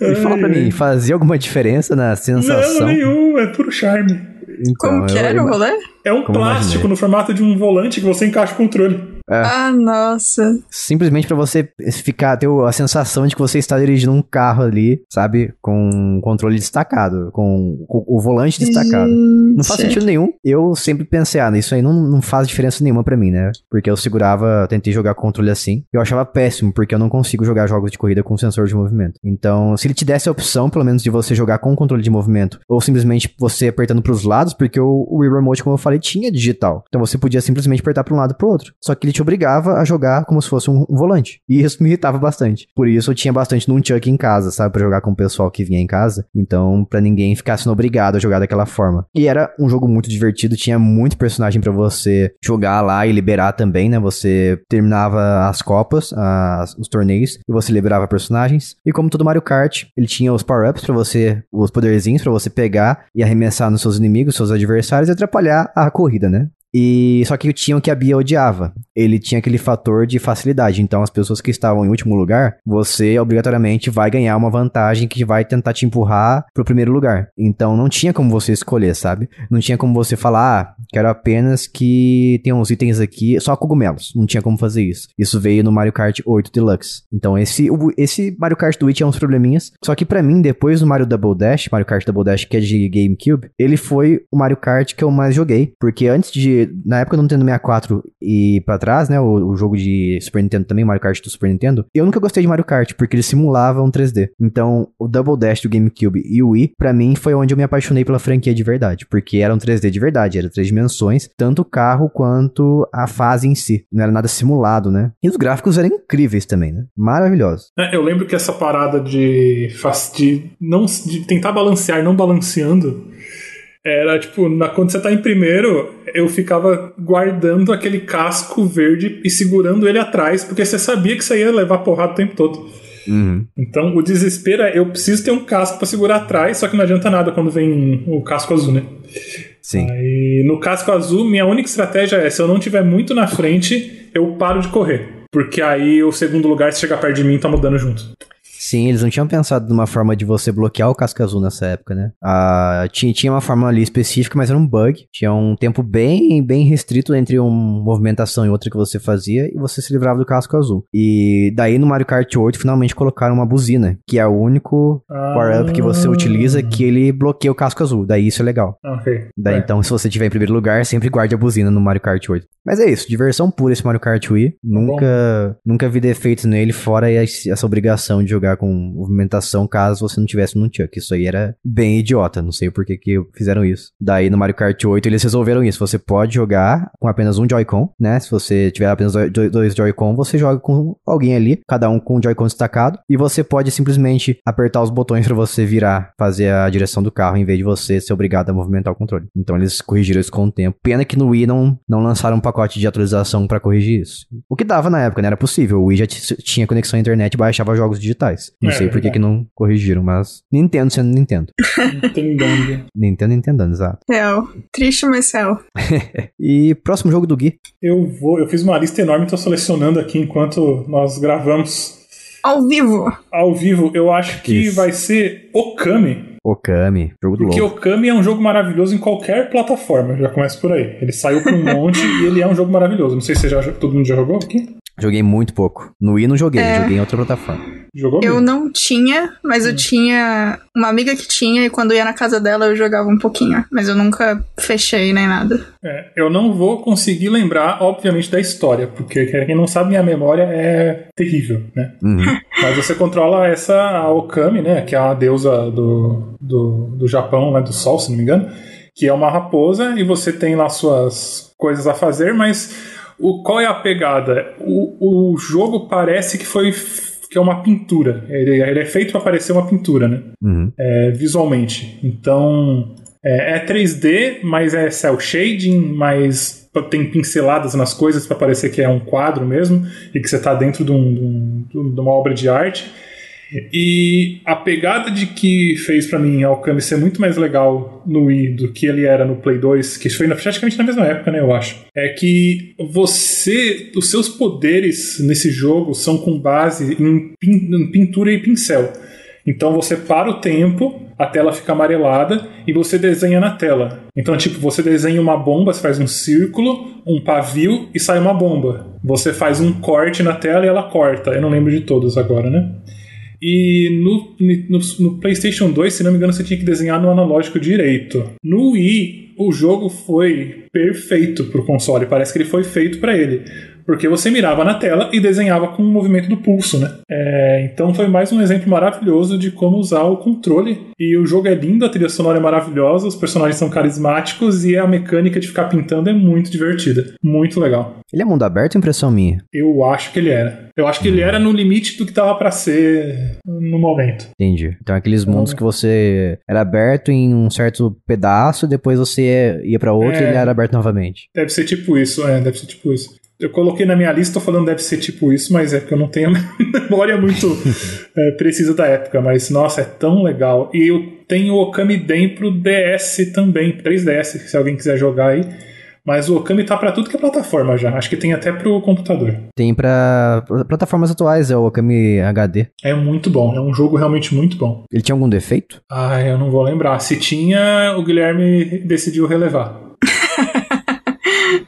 E, fala pra mim, fazia alguma diferença na sensação?
Não, nenhum, é puro charme.
Então, Como que era o rolê?
É um plástico no formato de um volante que você encaixa o controle.
É.
Ah, nossa.
Simplesmente pra você ficar, ter a sensação de que você está dirigindo um carro ali, sabe? Com controle destacado, com, com o volante destacado.
Gente.
Não faz sentido nenhum. Eu sempre pensei, ah, isso aí não, não faz diferença nenhuma pra mim, né? Porque eu segurava, tentei jogar controle assim. Eu achava péssimo, porque eu não consigo jogar jogos de corrida com sensor de movimento. Então, se ele te desse a opção, pelo menos, de você jogar com controle de movimento, ou simplesmente você apertando pros lados, porque o, o Wii Remote, como eu falei, tinha digital. Então você podia simplesmente apertar pra um lado e pro outro. Só que ele te obrigava a jogar como se fosse um, volante. E isso me irritava bastante. Por isso eu tinha bastante Nunchuck em casa, sabe? Pra jogar com o pessoal que vinha em casa. Então, pra ninguém ficar sendo obrigado a jogar daquela forma. E era um jogo muito divertido, tinha muito personagem pra você jogar lá e liberar também, né? Você terminava as copas, as- os torneios, e você liberava personagens. E como todo Mario Kart, ele tinha os power-ups pra você, os poderzinhos pra você pegar e arremessar nos seus inimigos, seus adversários e atrapalhar a corrida, né? E só que tinha o que a Bia odiava. Ele tinha aquele fator de facilidade. Então, as pessoas que estavam em último lugar, você obrigatoriamente vai ganhar uma vantagem que vai tentar te empurrar pro primeiro lugar. Então, não tinha como você escolher, sabe? Não tinha como você falar, ah, quero apenas que tenha uns itens aqui, só cogumelos. Não tinha como fazer isso. Isso veio no Mario Kart 8 Deluxe. Então, esse, esse Mario Kart do Wii tinha uns probleminhas. Só que pra mim, depois do Mario Double Dash, Mario Kart Double Dash, que é de GameCube, ele foi o Mario Kart que eu mais joguei. Porque antes de. Na época do Nintendo 64 e pra trás, né? O, o jogo de Super Nintendo também, Mario Kart do Super Nintendo, eu nunca gostei de Mario Kart, porque ele simulava um 3D. Então, o Double Dash do GameCube e o Wii, pra mim, foi onde eu me apaixonei pela franquia de verdade. Porque era um 3D de verdade, era três dimensões, tanto o carro quanto a fase em si. Não era nada simulado, né? E os gráficos eram incríveis também, né? Maravilhosos.
É, eu lembro que essa parada de, de não de tentar balancear não balanceando era tipo, na, quando você tá em primeiro, eu ficava guardando aquele casco verde e segurando ele atrás, porque você sabia que você ia levar porrada o tempo todo.
Uhum.
Então o desespero é eu preciso ter um casco pra segurar atrás, só que não adianta nada quando vem o casco azul, né?
Sim.
Aí no casco azul, minha única estratégia é: se eu não tiver muito na frente, eu paro de correr. Porque aí o segundo lugar, se chegar perto de mim, tá mudando junto.
Sim, eles não tinham pensado numa forma de você bloquear o casco azul nessa época, né? Ah, tinha, tinha uma forma ali específica, mas era um bug. Tinha um tempo bem, bem restrito entre uma movimentação e outra que você fazia e você se livrava do casco azul. E daí no Mario Kart 8 finalmente colocaram uma buzina, que é o único power-up que você utiliza que ele bloqueia o casco azul. Daí isso é legal.
Ah, Ok.
Daí
É.
então, se você tiver em primeiro lugar, sempre guarde a buzina no Mario Kart 8. Mas é isso, diversão pura esse Mario Kart Wii. Nunca, nunca vi defeitos nele, fora essa obrigação de jogar com movimentação caso você não tivesse no Chuck. Isso aí era bem idiota, não sei por que que fizeram isso. Daí no Mario Kart 8 eles resolveram isso. Você pode jogar com apenas um Joy-Con, né? Se você tiver apenas dois- Joy-Con, você joga com alguém ali, cada um com um Joy-Con destacado, e você pode simplesmente apertar os botões pra você virar, fazer a direção do carro, em vez de você ser obrigado a movimentar o controle. Então eles corrigiram isso com o tempo. Pena que no Wii não, não lançaram um pacote de atualização pra corrigir isso. O que dava na época, né? Era possível. O Wii já tinha conexão à internet e baixava jogos digitais. Não
É,
sei por que
verdade.
que não corrigiram, mas Nintendo sendo Nintendo.
Entendendo.
Nintendo Nintendando, exato.
Real. Triste, mas real.
E próximo jogo do Gui.
Eu vou, eu fiz uma lista enorme, tô selecionando aqui enquanto nós gravamos
Ao vivo.
ao vivo. Eu acho que
Isso.
vai ser Okami.
Okami, jogo do
Porque
louco.
Okami é um jogo maravilhoso em qualquer plataforma. Já começa por aí. Ele saiu pra um monte e ele é um jogo maravilhoso. Não sei se já, todo mundo já jogou aqui.
Joguei muito pouco. No Wii não joguei,
É.
joguei em outra plataforma.
Jogou
Eu
mesmo?
não tinha, mas eu tinha uma amiga que tinha e quando eu ia na casa dela eu jogava um pouquinho. Mas eu nunca fechei nem nada.
É, eu não vou conseguir lembrar, obviamente, da história, porque quem não sabe, minha memória é terrível, né?
Uhum.
Mas você controla essa Okami, né? Que é a deusa do, do, do Japão, né, do sol, se não me engano. Que é uma raposa e você tem lá suas coisas a fazer, mas o, qual é a pegada? O, o jogo parece que foi que é uma pintura. Ele, ele é feito para parecer uma pintura, né?
Uhum.
é, visualmente. Então é, é 3D, mas é cel shading, mas tem pinceladas nas coisas para parecer que é um quadro mesmo e que você está dentro de, um- de um- de uma obra de arte. E a pegada de que fez para mim Alcami ser muito mais legal no Wii do que ele era no Play 2, que foi praticamente na mesma época, né, eu acho, é que você, os seus poderes nesse jogo são com base em em pintura e pincel. Então você para o tempo a tela fica amarelada e você desenha na tela. Então, tipo, você desenha uma bomba, você faz um círculo, um pavio e sai uma bomba. Você faz um corte na tela e ela corta. Eu não lembro de todos agora, né? E no, no, no, PlayStation 2, se não me engano, você tinha que desenhar no analógico direito. No Wii, o jogo foi perfeito pro console. Parece que ele foi feito para ele porque você mirava na tela e desenhava com o movimento do pulso, né? É, então foi mais um exemplo maravilhoso de como usar o controle. E o jogo é lindo, a trilha sonora é maravilhosa, os personagens são carismáticos e a mecânica de ficar pintando é muito divertida. Muito legal.
Ele é mundo aberto, impressão minha?
Eu acho que ele era. Eu acho que ele era no limite do que tava para ser no momento.
Entendi. Então aqueles mundos então, que você era aberto em um certo pedaço, depois você ia para outro é, e ele era aberto novamente.
Deve ser tipo isso, é, deve ser tipo isso. Eu coloquei na minha lista, tô falando deve ser tipo isso, mas é porque eu não tenho memória muito é, precisa da época. Mas nossa, é tão legal. E eu tenho o Okami Den pro DS também, 3DS, se alguém quiser jogar aí. Mas o Okami tá para tudo que é plataforma já. Acho que tem até pro computador.
Tem para plataformas atuais, é o Okami HD.
É muito bom, é um jogo realmente muito bom.
Ele tinha algum defeito?
Ah, eu não vou lembrar. Se tinha, o Guilherme decidiu relevar.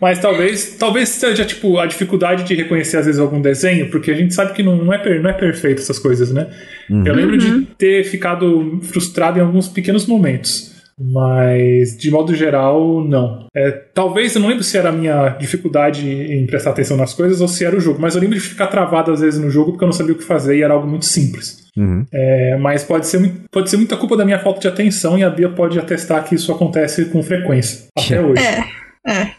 Mas talvez, talvez seja tipo a dificuldade de reconhecer às vezes algum desenho, porque a gente sabe que não, não, é, per, não é perfeito essas coisas, né? Uhum. Eu lembro de uhum. ter ficado frustrado em alguns pequenos momentos. Mas, de modo geral, não. É, talvez, eu não lembro se era a minha dificuldade em prestar atenção nas coisas ou se era o jogo, mas eu lembro de ficar travado às vezes no jogo porque eu não sabia o que fazer e era algo muito simples. Uhum. É, mas pode ser, pode ser muita culpa da minha falta de atenção e a Bia pode atestar que isso acontece com frequência, até hoje.
É. É.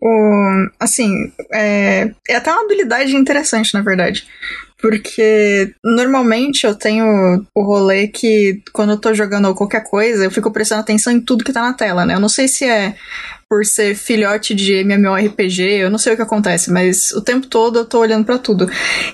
O, assim, é, é até uma habilidade interessante, na verdade. Porque normalmente eu tenho o rolê que quando eu tô jogando qualquer coisa, eu fico prestando atenção em tudo que tá na tela, né? Eu não sei se é por ser filhote de MMORPG, eu não sei o que acontece, mas o tempo todo eu tô olhando para tudo.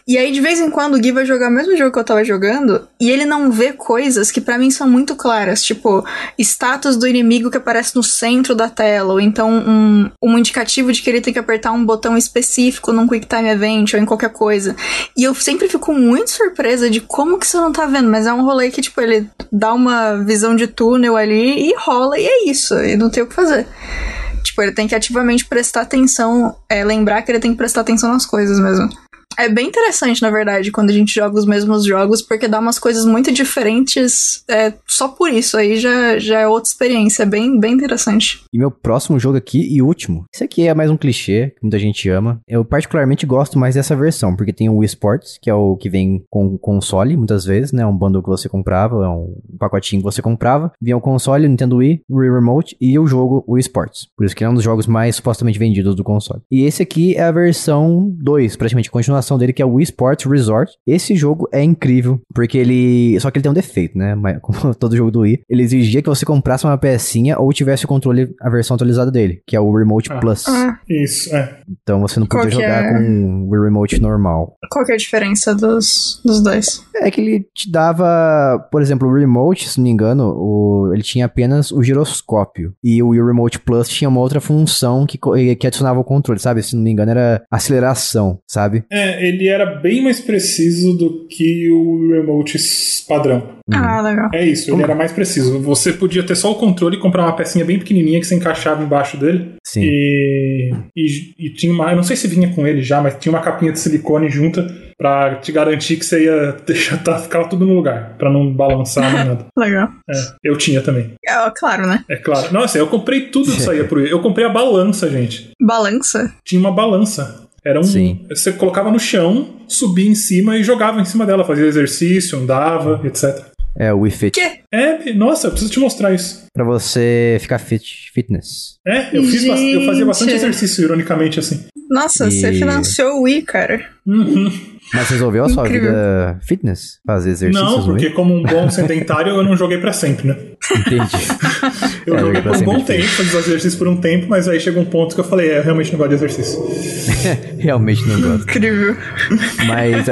E aí, de vez em quando, o Gui vai jogar o mesmo jogo que eu tava jogando, e ele não vê coisas que para mim são muito claras, tipo, status do inimigo que aparece no centro da tela, ou então um, um indicativo de que ele tem que apertar um botão específico num Quick Time Event ou em qualquer coisa. E eu sempre fico muito surpresa de como que você não tá vendo, mas é um rolê que, tipo, ele dá uma visão de túnel ali e rola, e é isso, e não tem o que fazer. Tipo, ele tem que ativamente prestar atenção, é, lembrar que ele tem que prestar atenção nas coisas mesmo. É bem interessante, na verdade, quando a gente joga os mesmos jogos, porque dá umas coisas muito diferentes é, só por isso. Aí já, já é outra experiência, é bem, bem interessante.
E meu próximo jogo aqui e último. Esse aqui é mais um clichê, que muita gente ama. Eu particularmente gosto mais dessa versão, porque tem o Wii Sports, que é o que vem com console, muitas vezes, né? Um bundle que você comprava, é um pacotinho que você comprava. Vinha o console, o Nintendo Wii, o Wii Remote e o jogo Wii Sports. Por isso que é um dos jogos mais supostamente vendidos do console. E esse aqui é a versão 2, praticamente a dele, que é o Wii Sports Resort. Esse jogo é incrível, porque ele. Só que ele tem um defeito, né? Mas, como todo jogo do Wii, ele exigia que você comprasse uma pecinha ou tivesse o controle, a versão atualizada dele, que é o Remote ah, Plus.
Ah, isso, é.
Então você não podia jogar é... com o Remote normal.
Qual que é a diferença dos, dos dois?
É que ele te dava, por exemplo, o Remote, se não me engano, o, ele tinha apenas o giroscópio. E o Wii Remote Plus tinha uma outra função que, que adicionava o controle, sabe? Se não me engano, era aceleração, sabe?
É, ele era bem mais preciso do que o remote padrão.
Ah, legal.
É isso, ele era mais preciso. Você podia ter só o controle e comprar uma pecinha bem pequenininha que você encaixava embaixo dele.
Sim.
E, e, e tinha uma, eu não sei se vinha com ele já, mas tinha uma capinha de silicone junta para te garantir que você ia deixar tá, ficar tudo no lugar, para não balançar nem nada.
Legal.
É, eu tinha também.
É, claro, né?
É claro. Nossa, eu comprei tudo que saía por. Eu comprei a balança, gente.
Balança?
Tinha uma balança. Era um. Sim. Você colocava no chão, subia em cima e jogava em cima dela, fazia exercício, andava, etc.
É, o Wii Fit.
Quê?
É, nossa, eu preciso te mostrar isso.
Pra você ficar fit, fitness.
É, eu, fiz eu fazia bastante exercício, ironicamente, assim.
Nossa, e... você financiou o Wii, cara.
Uhum.
Mas resolveu a sua Incrível. vida fitness? Fazer exercícios?
Não, porque como um bom sedentário eu não joguei para sempre, né?
Entendi.
eu é, joguei por um bom tempo, fiz exercício por um tempo, mas aí chegou um ponto que eu falei, é, eu realmente não gosto de exercício.
realmente não gosto.
Incrível.
Mas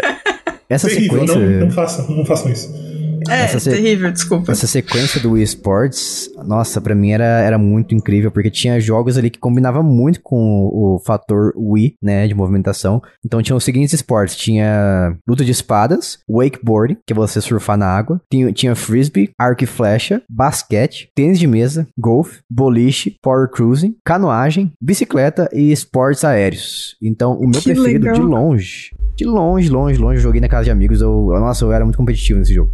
essa Terrível, sequência...
Não, não façam, não façam isso.
É,
essa se-
terrível, desculpa.
Essa sequência do Wii Sports, nossa, pra mim era, era muito incrível, porque tinha jogos ali que combinava muito com o, o fator Wii, né, de movimentação. Então tinha os seguintes esportes, tinha luta de espadas, wakeboard, que é você surfar na água, tinha, tinha frisbee, arco e flecha, basquete, tênis de mesa, golfe, boliche, power cruising, canoagem, bicicleta e esportes aéreos. Então o meu
Que
preferido
legal.
de longe, de longe, longe, longe, eu joguei na casa de amigos, eu, nossa, eu era muito competitivo nesse jogo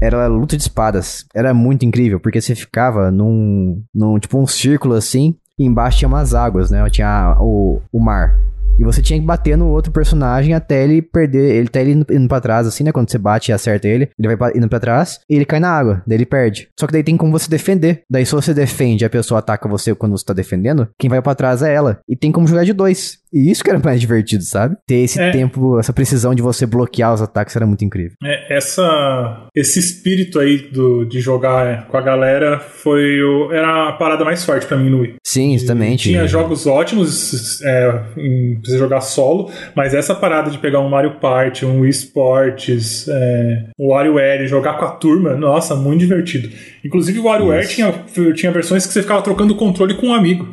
era luta de espadas. Era muito incrível, porque você ficava num, num tipo um círculo assim, e embaixo tinha umas águas, né? Tinha o, o mar. E você tinha que bater no outro personagem até ele perder, ele tá ele indo, indo pra trás, assim, né? Quando você bate e acerta ele, ele vai indo pra trás e ele cai na água, daí ele perde. Só que daí tem como você defender. Daí se você defende a pessoa ataca você quando você tá defendendo, quem vai pra trás é ela. E tem como jogar de dois. E isso que era mais divertido, sabe? Ter esse
É.
tempo, essa precisão de você bloquear os ataques era muito incrível.
É, essa, esse espírito aí do, de jogar com a galera foi o, era a parada mais forte pra mim no Wii.
Sim, justamente.
Tinha jogos ótimos é, em você jogar solo, mas essa parada de pegar um Mario Party, um Wii Sports, é, o WarioWare e jogar com a turma, nossa, muito divertido. Inclusive o WarioWare tinha, tinha versões que você ficava trocando o controle com um amigo.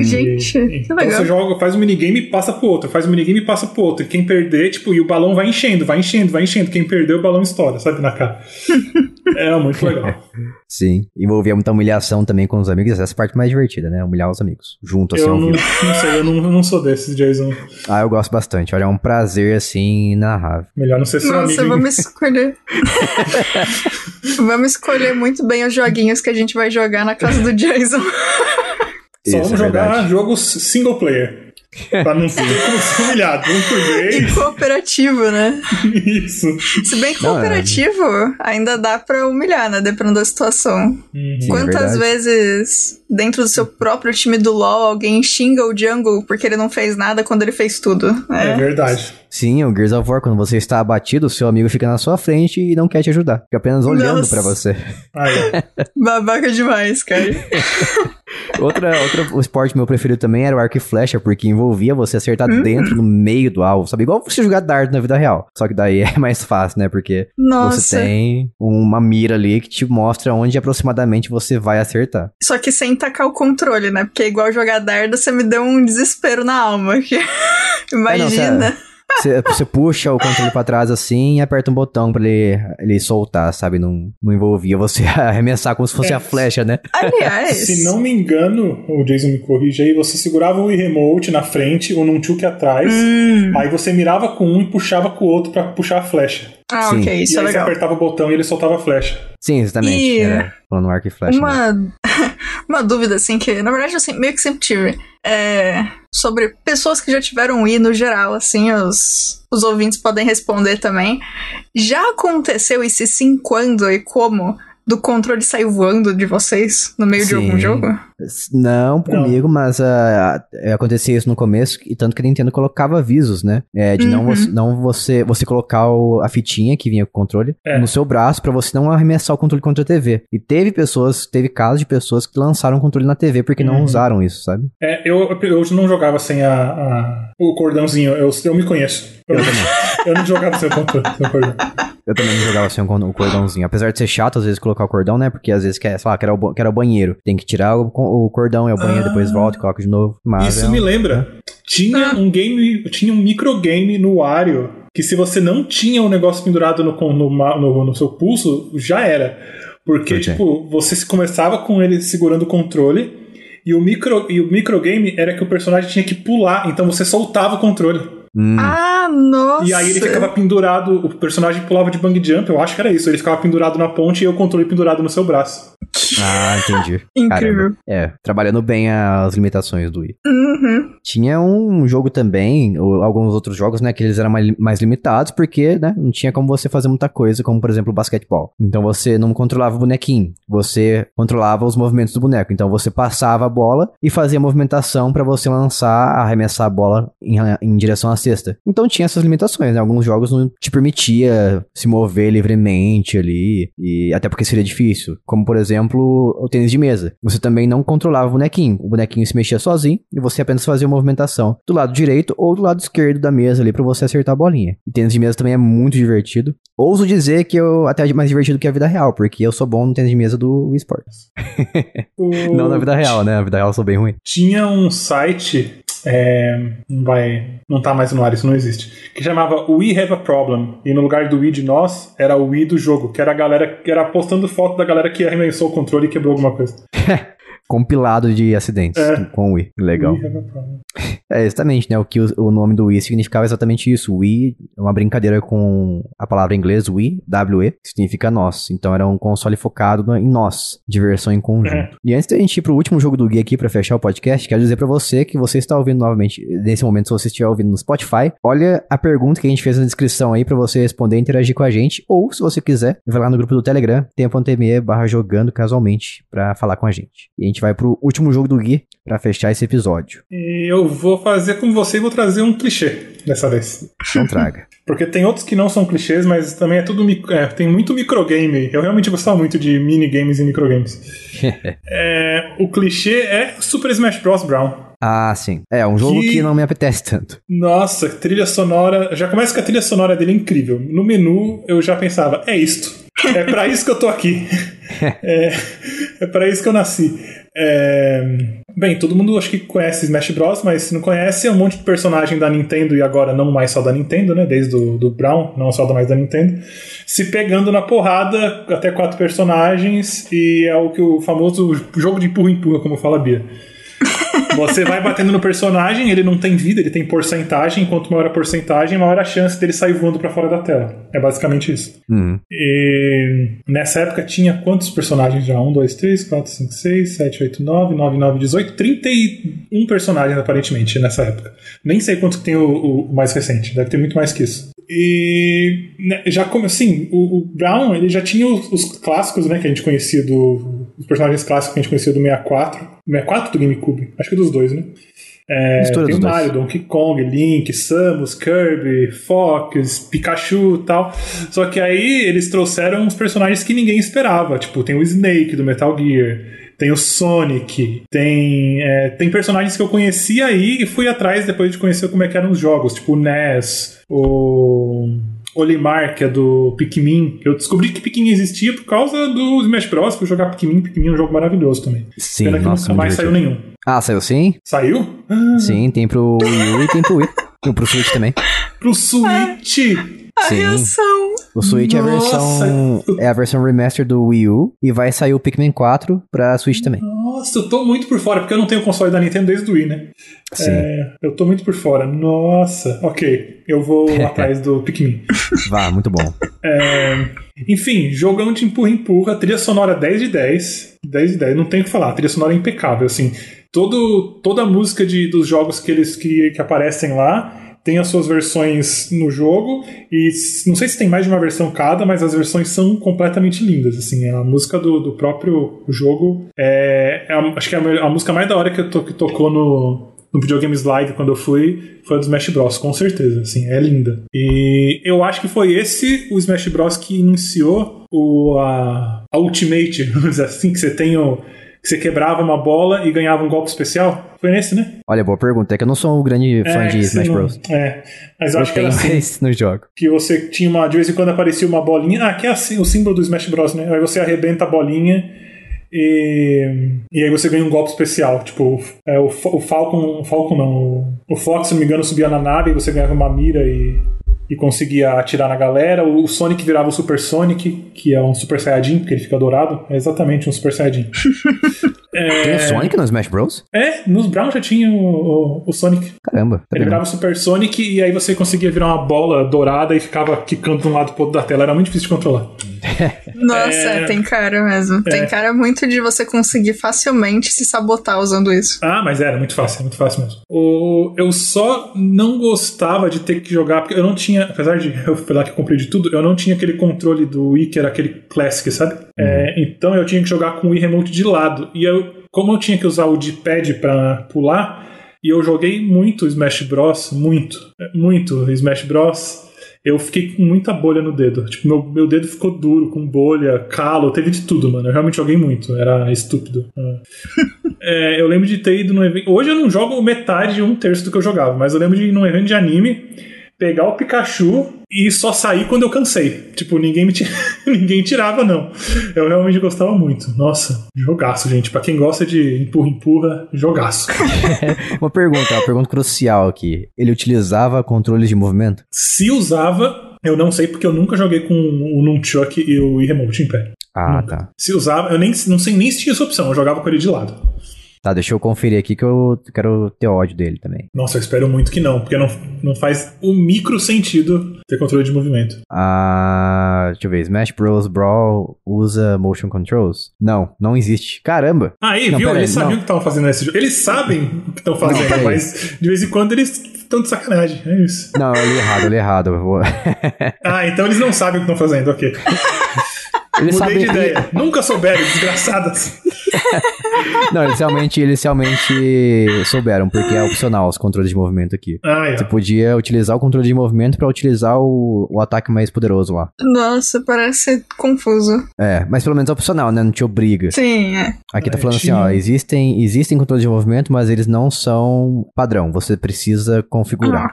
Gente, que
Então
legal.
você joga, faz um minigame e passa pro outro, faz um minigame e passa pro outro. E quem perder, tipo, e o balão vai enchendo, vai enchendo, vai enchendo. Quem perder, o balão estoura, sabe, na cara. Era muito legal.
Sim, envolvia muita humilhação também com os amigos. Essa é a parte mais divertida, né? Humilhar os amigos. Junto, assim,
eu
ao
não,
vivo.
não sei, eu não, eu não sou desses, Jason.
Ah, eu gosto bastante. Olha, é um prazer, assim, inenarrável.
Melhor não ser seu
Nossa,
amigo.
vamos escolher. vamos escolher muito bem os joguinhos que a gente vai jogar na casa do Jason.
Só
Isso,
vamos
é
jogar
verdade.
jogos single player. Pra não ser humilhado. Um por
E cooperativo, né?
Isso.
Se bem que
Não, é.
cooperativo ainda dá pra humilhar, né? Dependendo da situação.
Uhum.
É
Quantas
verdade.
vezes, dentro do seu próprio time do LoL, alguém xinga o Jungle porque ele não fez nada quando ele fez tudo?
É
É.
verdade.
Sim, o Gears of War, quando você está abatido, o seu amigo fica na sua frente e não quer te ajudar. Fica apenas olhando pra você.
Babaca demais, cara.
Outra, outra, o esporte meu preferido também era o arco e flecha, porque envolvia você acertar
Uhum.
dentro, no meio do alvo, sabe? Igual você jogar dardo na vida real. Só que daí é mais fácil, né? Porque você
Nossa.
tem uma mira ali que te mostra onde aproximadamente você vai acertar.
Só que sem tacar o controle, né? Porque igual jogar dardo, você me deu um desespero na alma. Imagina.
Você, você puxa o controle pra trás assim e aperta um botão pra ele, ele soltar, sabe? Não, não envolvia você arremessar como se fosse
É.
a flecha, né?
Aliás,
Se não me engano, o Jason me corrige aí, você segurava o Remote na frente, o Nunchuk atrás,
Hum.
aí você mirava com um e puxava com o outro pra puxar a flecha.
Ah,
Sim.
ok,
e
isso é
aí você
legal.
apertava o botão e ele soltava a flecha.
Sim, exatamente.
E-
É, falando arco e flecha. né?
Uma, uma dúvida, assim, que na verdade eu sempre- meio que sempre tive. É, sobre pessoas que já tiveram Wii no geral, assim, os, os ouvintes podem responder também. Já aconteceu e se sim, quando e como do controle sair voando de vocês no meio de algum
Sim.
jogo?
Não comigo, mas ah, ah, acontecia isso no começo, e tanto que a Nintendo colocava avisos, né? É, de não,
Uhum.
você, não você, você colocar o- a fitinha que vinha com o controle
É.
no seu braço pra você não arremessar o controle contra a TV. E teve pessoas, teve casos de pessoas que lançaram o controle na TV porque não
Uhum.
usaram isso, sabe?
É, eu, eu não jogava sem a, a- o cordãozinho, eu, eu me conheço. Eu, eu não jogava sem o controle, sem o cordão.
Eu também não jogava sem o o cordãozinho. Apesar de ser chato, às vezes, colocar o cordão, né? Porque às vezes quer, sei lá, quer o, ba- quer o banheiro. Tem que tirar o, o cordão, é o banheiro,
Ah.
depois volta e coloca de novo. Mas
Isso
é um-
me lembra. Tinha um game, tinha um microgame no Wario que se você não tinha o negócio pendurado no, no, no, no seu pulso, já era. Porque,
Por quê?
tipo, você se- começava com ele segurando o controle e o, micro, e o microgame era que o personagem tinha que pular, então você soltava o controle.
Hum,
Ah, nossa!
E aí ele ficava pendurado, o personagem pulava de bang jump, eu acho que era isso. Ele ficava pendurado na ponte e o controle pendurado no seu braço.
Ah, entendi.
Incrível.
Caramba. É, trabalhando bem as limitações do Wii.
Uhum.
Tinha um jogo também, ou alguns outros jogos, né, que eles eram mais, limitados, porque, né, não tinha como você fazer muita coisa, como, por exemplo, o basquetebol. Então você não controlava o bonequinho, você controlava os movimentos do boneco. Então você passava a bola e fazia a movimentação pra você lançar, arremessar a bola em, em direção à cesta. Então tinha essas limitações, né? Alguns jogos não te permitia se mover livremente ali, e até porque seria difícil. Como, por exemplo, exemplo, o tênis de mesa. Você também não controlava o bonequinho. O bonequinho se mexia sozinho e você apenas fazia uma movimentação do lado direito ou do lado esquerdo da mesa ali para você acertar a bolinha. E tênis de mesa também é muito divertido. Ouso dizer que eu até é mais divertido que a vida real, porque eu sou bom no tênis de mesa do Wii Sports.
O-
Não na vida real, né? Na vida real eu sou bem ruim.
Tinha um site. É, não vai. Não tá mais no ar, isso não existe. Que chamava We Have a Problem. E no lugar do We de nós, era o We do jogo. Que era a galera. Que era postando foto da galera que arremessou o controle e quebrou alguma coisa.
Compilado de acidentes
É.
com o Wii. Legal.
Problem.
É, exatamente, né? O que o, o nome do Wii significava exatamente isso. Wii é uma brincadeira com a palavra em inglês Wii, W-E, que significa nós. Então era um console focado no- em nós, diversão em conjunto.
É.
E antes da gente ir pro último jogo do Gui aqui pra fechar o podcast, quero dizer pra você que você está ouvindo novamente, nesse momento, se você estiver ouvindo no Spotify, olha a pergunta que a gente fez na descrição aí pra você responder e interagir com a gente. Ou, se você quiser, vai lá no grupo do Telegram, tempo.me barra jogando casualmente pra falar com a gente. E a gente vai pro último jogo do Gui pra fechar esse episódio.
E eu vou fazer com você e vou trazer um clichê dessa vez.
Não traga.
Porque tem outros que não são clichês, mas também é tudo. é, tem muito microgame. Eu realmente gostava muito de minigames e microgames. É, o clichê é Super Smash Bros. Brown.
Ah, sim. É, um jogo
Que-
que não me apetece tanto.
Nossa, trilha sonora. Já começa que a trilha sonora dele é incrível. No menu eu já pensava, é isto. É pra isso que eu tô aqui. é, é pra isso que eu nasci. É, Bem, todo mundo acho que conhece Smash Bros, mas se não conhece, é um monte de personagem da Nintendo e agora não mais só da Nintendo, né? Desde o do Brown, não só mais da Nintendo. Se pegando na porrada, até quatro personagens, e é o que o famoso jogo de empurra-empurra, como fala a Bia. Você vai batendo no personagem, ele não tem vida, ele tem porcentagem. Quanto maior a porcentagem, maior a chance dele sair voando pra fora da tela. É basicamente isso.
Uhum.
E nessa época tinha quantos personagens já? 1, 2, 3, 4, 5, 6, 7, 8, 9, 9, 9, 18, 31 personagens aparentemente nessa época. Nem sei quantos que tem o, o mais recente, deve ter muito mais que isso. E né, já como assim, o, o Brown ele já tinha os, os clássicos, né, que a gente conhecia do os personagens clássicos que a gente conhecia do 64, 64 do GameCube, acho que dos dois, né? É, tem o
dos dois.
Mario, Donkey Kong, Link, Samus, Kirby, Fox, Pikachu e tal. Só que aí eles trouxeram uns personagens que ninguém esperava. Tipo, tem o Snake do Metal Gear, tem o Sonic, tem, é, tem personagens que eu conhecia aí e fui atrás depois de conhecer como é que eram os jogos. Tipo o Ness, o Olimar, que é do Pikmin. Eu descobri que Pikmin existia por causa do Smash Bros. Fui jogar Pikmin. Pikmin é um jogo maravilhoso também.
Sim,
Pena que
nossa,
nunca mais saiu
divertido.
nenhum.
Ah, saiu sim?
Saiu? Ah,
Sim, tem pro Wii U e tem pro Wii. E pro Switch também.
pro Switch!
A
Sim.
reação.
O Switch é a versão é a versão remaster do Wii U e vai sair o Pikmin 4 pra Switch também.
Nossa, eu tô muito por fora, porque eu não tenho console da Nintendo desde o Wii, né?
Sim.
É, eu tô muito por fora. Nossa, ok. Eu vou atrás do Pikmin.
Vá, muito bom.
É, enfim, jogão de empurra-empurra, trilha sonora 10 de 10. 10 de 10, não tem o que falar, a trilha sonora é impecável, assim. Todo, toda a música de, dos jogos que eles que, que aparecem lá tem as suas versões no jogo e não sei se tem mais de uma versão cada, mas as versões são completamente lindas, assim. A música do, do próprio jogo é, é a- acho que é a, a música mais da hora que, eu to- que tocou no, no Videogames Live quando eu fui foi a do Smash Bros, com certeza, assim, é linda. E eu acho que foi esse o Smash Bros que iniciou o, a, a Ultimate, assim, que você tem o, que você quebrava uma bola e ganhava um golpe especial. Foi nesse, né?
Olha, boa pergunta. É que eu não sou um grande fã
É,
de Smash
não-
Bros.
É, mas eu
Eu
acho que era assim.
no jogo.
que você tinha uma. De vez em quando aparecia uma bolinha. Ah, que é assim, o símbolo do Smash Bros, né? Aí você arrebenta a bolinha e. E aí você ganha um golpe especial. Tipo, é, o, o Falcon. O Falcon não. O, o Fox, se não me engano, subia na nave e você ganhava uma mira e. E conseguia atirar na galera. O Sonic virava o Super Sonic, que é um Super Saiyajin, porque ele fica dourado. É exatamente um Super Saiyajin.
Tem o Sonic no Smash Bros?
É, nos Brown já tinha o, o, o Sonic.
Caramba, tá
Ele virava o Super Sonic e aí você conseguia virar uma bola dourada e ficava quicando de um lado pro outro da tela. Era muito difícil de controlar.
Nossa,
É.
tem cara mesmo. Tem cara muito de você conseguir facilmente se sabotar usando isso.
Ah, mas era muito fácil, muito fácil mesmo. O, eu só não gostava de ter que jogar, porque eu não tinha, apesar de eu falar que eu comprei de tudo, eu não tinha aquele controle do Wii, que era aquele Classic, sabe? É, então eu tinha que jogar com o Wii Remote de lado. E eu, como eu tinha que usar o D-pad pra pular, e eu joguei muito Smash Bros, muito, muito Smash Bros. Eu fiquei com muita bolha no dedo. Tipo, meu, meu dedo ficou duro, com bolha, calo, teve de tudo, mano. Eu realmente joguei muito, era estúpido. É, eu lembro de ter ido num evento. Hoje eu não jogo metade, um terço do que eu jogava, mas eu lembro de ir num evento de anime, pegar o Pikachu e só sair quando eu cansei. Tipo, ninguém me tira... ninguém tirava, não. Eu realmente gostava muito. Nossa, jogaço, gente. Pra quem gosta de empurra-empurra, jogaço.
uma pergunta, uma pergunta crucial aqui. Ele utilizava controles de movimento?
Se usava, eu não sei porque eu nunca joguei com o Nunchuck e o Remote em pé.
Ah, nunca. tá.
Se usava, eu nem não sei nem se tinha essa opção, eu jogava com ele de lado.
Tá, deixa eu conferir aqui que eu quero ter ódio dele também.
Nossa, eu espero muito que não, porque não, não faz o um micro sentido ter controle de movimento.
Ah, deixa eu ver. Smash Bros. Brawl usa motion controls? Não, não existe. Caramba!
Aí,
não,
viu? Eles
aí,
sabiam o que estavam fazendo nesse jogo. Eles sabem o que estão fazendo, não, mas de vez em quando eles estão de sacanagem. É isso.
Não, eu li errado, eu li errado. Eu vou...
ah, então eles não sabem o que estão fazendo, ok.
Eles
Mudei
sabem
de ideia. Nunca souberam, desgraçadas.
Não, eles realmente, eles realmente souberam, porque é opcional os controles de movimento aqui.
Ah, é.
Você podia utilizar o controle de movimento pra utilizar o, o ataque mais poderoso lá.
Nossa, parece ser confuso.
É, mas pelo menos é opcional, né? Não te obriga.
Sim, é.
Aqui tá
É,
falando assim, ó, existem, existem controles de movimento, mas eles não são padrão. Você precisa
Ah,
configurar.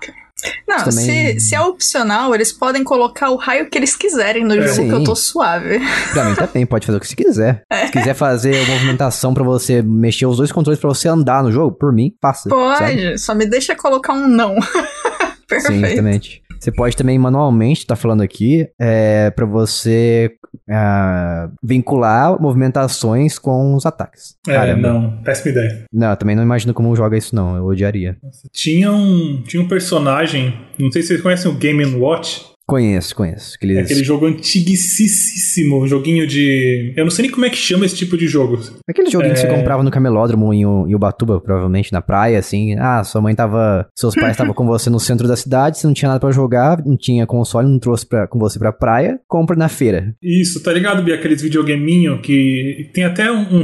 Não,
também-
se, se é opcional, eles podem colocar o raio que eles quiserem no
É.
jogo que eu
Sim.
tô suave.
Pra mim também, pode fazer o que você quiser.
É.
Se quiser fazer a movimentação pra você mexer os dois controles pra você andar no jogo, por mim, faça. sabe?
Pode, só me deixa colocar um não.
Sim,
Perfeito.
exatamente. Você pode também manualmente, tá falando aqui, é, para você ah, vincular movimentações com os ataques.
É,
Caramba.
não, péssima ideia.
Não, também não imagino como joga isso não, eu odiaria.
Tinha um, tinha um personagem, não sei se vocês conhecem o Game Watch.
Conheço, conheço. Aqueles...
É aquele jogo antiguíssimo, joguinho de. Eu não sei nem como é que chama esse tipo de jogo.
Aquele joguinho que você
É.
comprava no camelódromo em, Ubatuba, provavelmente, na praia, assim. Ah, sua mãe tava. Seus pais estavam com você no centro da cidade, você não tinha nada pra jogar, não tinha console, não trouxe pra, com você pra praia, compra na feira.
Isso, tá ligado, Bia? Aqueles videogaminho que tem até um, um-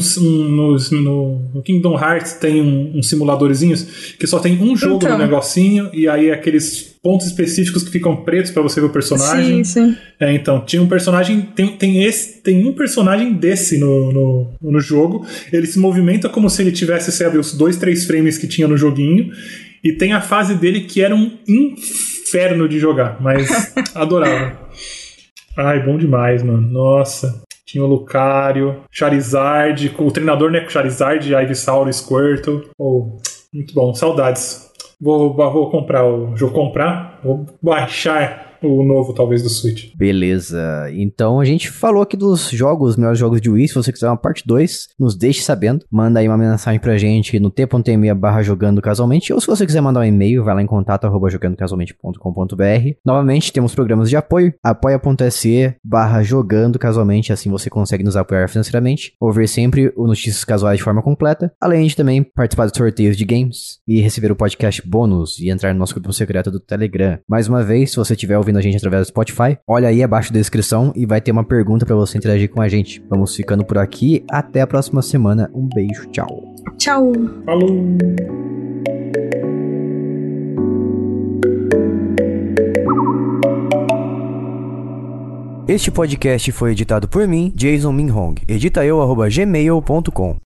no, no Kingdom Hearts tem um, uns simuladorzinhos que só tem um jogo
Então.
no negocinho e aí aqueles pontos específicos que ficam pretos pra você ver o personagem.
Sim, sim.
É, então, tinha um personagem. Tem, tem, esse, tem um personagem desse no, no, no jogo. Ele se movimenta como se ele tivesse, sabe, os dois, três frames que tinha no joguinho. E tem a fase dele que era um inferno de jogar, mas adorava. Ai, bom demais, mano. Nossa. Tinha o Lucario, Charizard, o treinador, né? Charizard, Ivysaur, Squirtle. Oh, muito bom, saudades. Vou, vou comprar o jogo. Comprar? Vou baixar o novo, talvez, do Switch.
Beleza. Então a gente falou aqui dos jogos, os melhores jogos de Wii. Se você quiser uma parte 2, nos deixe sabendo. Manda aí uma mensagem pra gente no t.me barra jogando casualmente. Ou se você quiser mandar um e-mail, vai lá em contato arroba jogandocasualmente.com.br. Novamente, temos programas de apoio. apoia.se barra jogando casualmente. Assim você consegue nos apoiar financeiramente. Ouvir sempre o Notícias Casuais de forma completa. Além de também participar de sorteios de games. E receber o podcast bônus. E entrar no nosso grupo secreto do Telegram. Mais uma vez, se você estiver ouvindo a gente através do Spotify, olha aí abaixo da descrição e vai ter uma pergunta pra você interagir com a gente. Vamos ficando por aqui. Até a próxima semana. Um beijo. Tchau.
Tchau.
Falou!
Este podcast foi editado por mim, Jason Minhong. Edita eu, arroba gmail.com.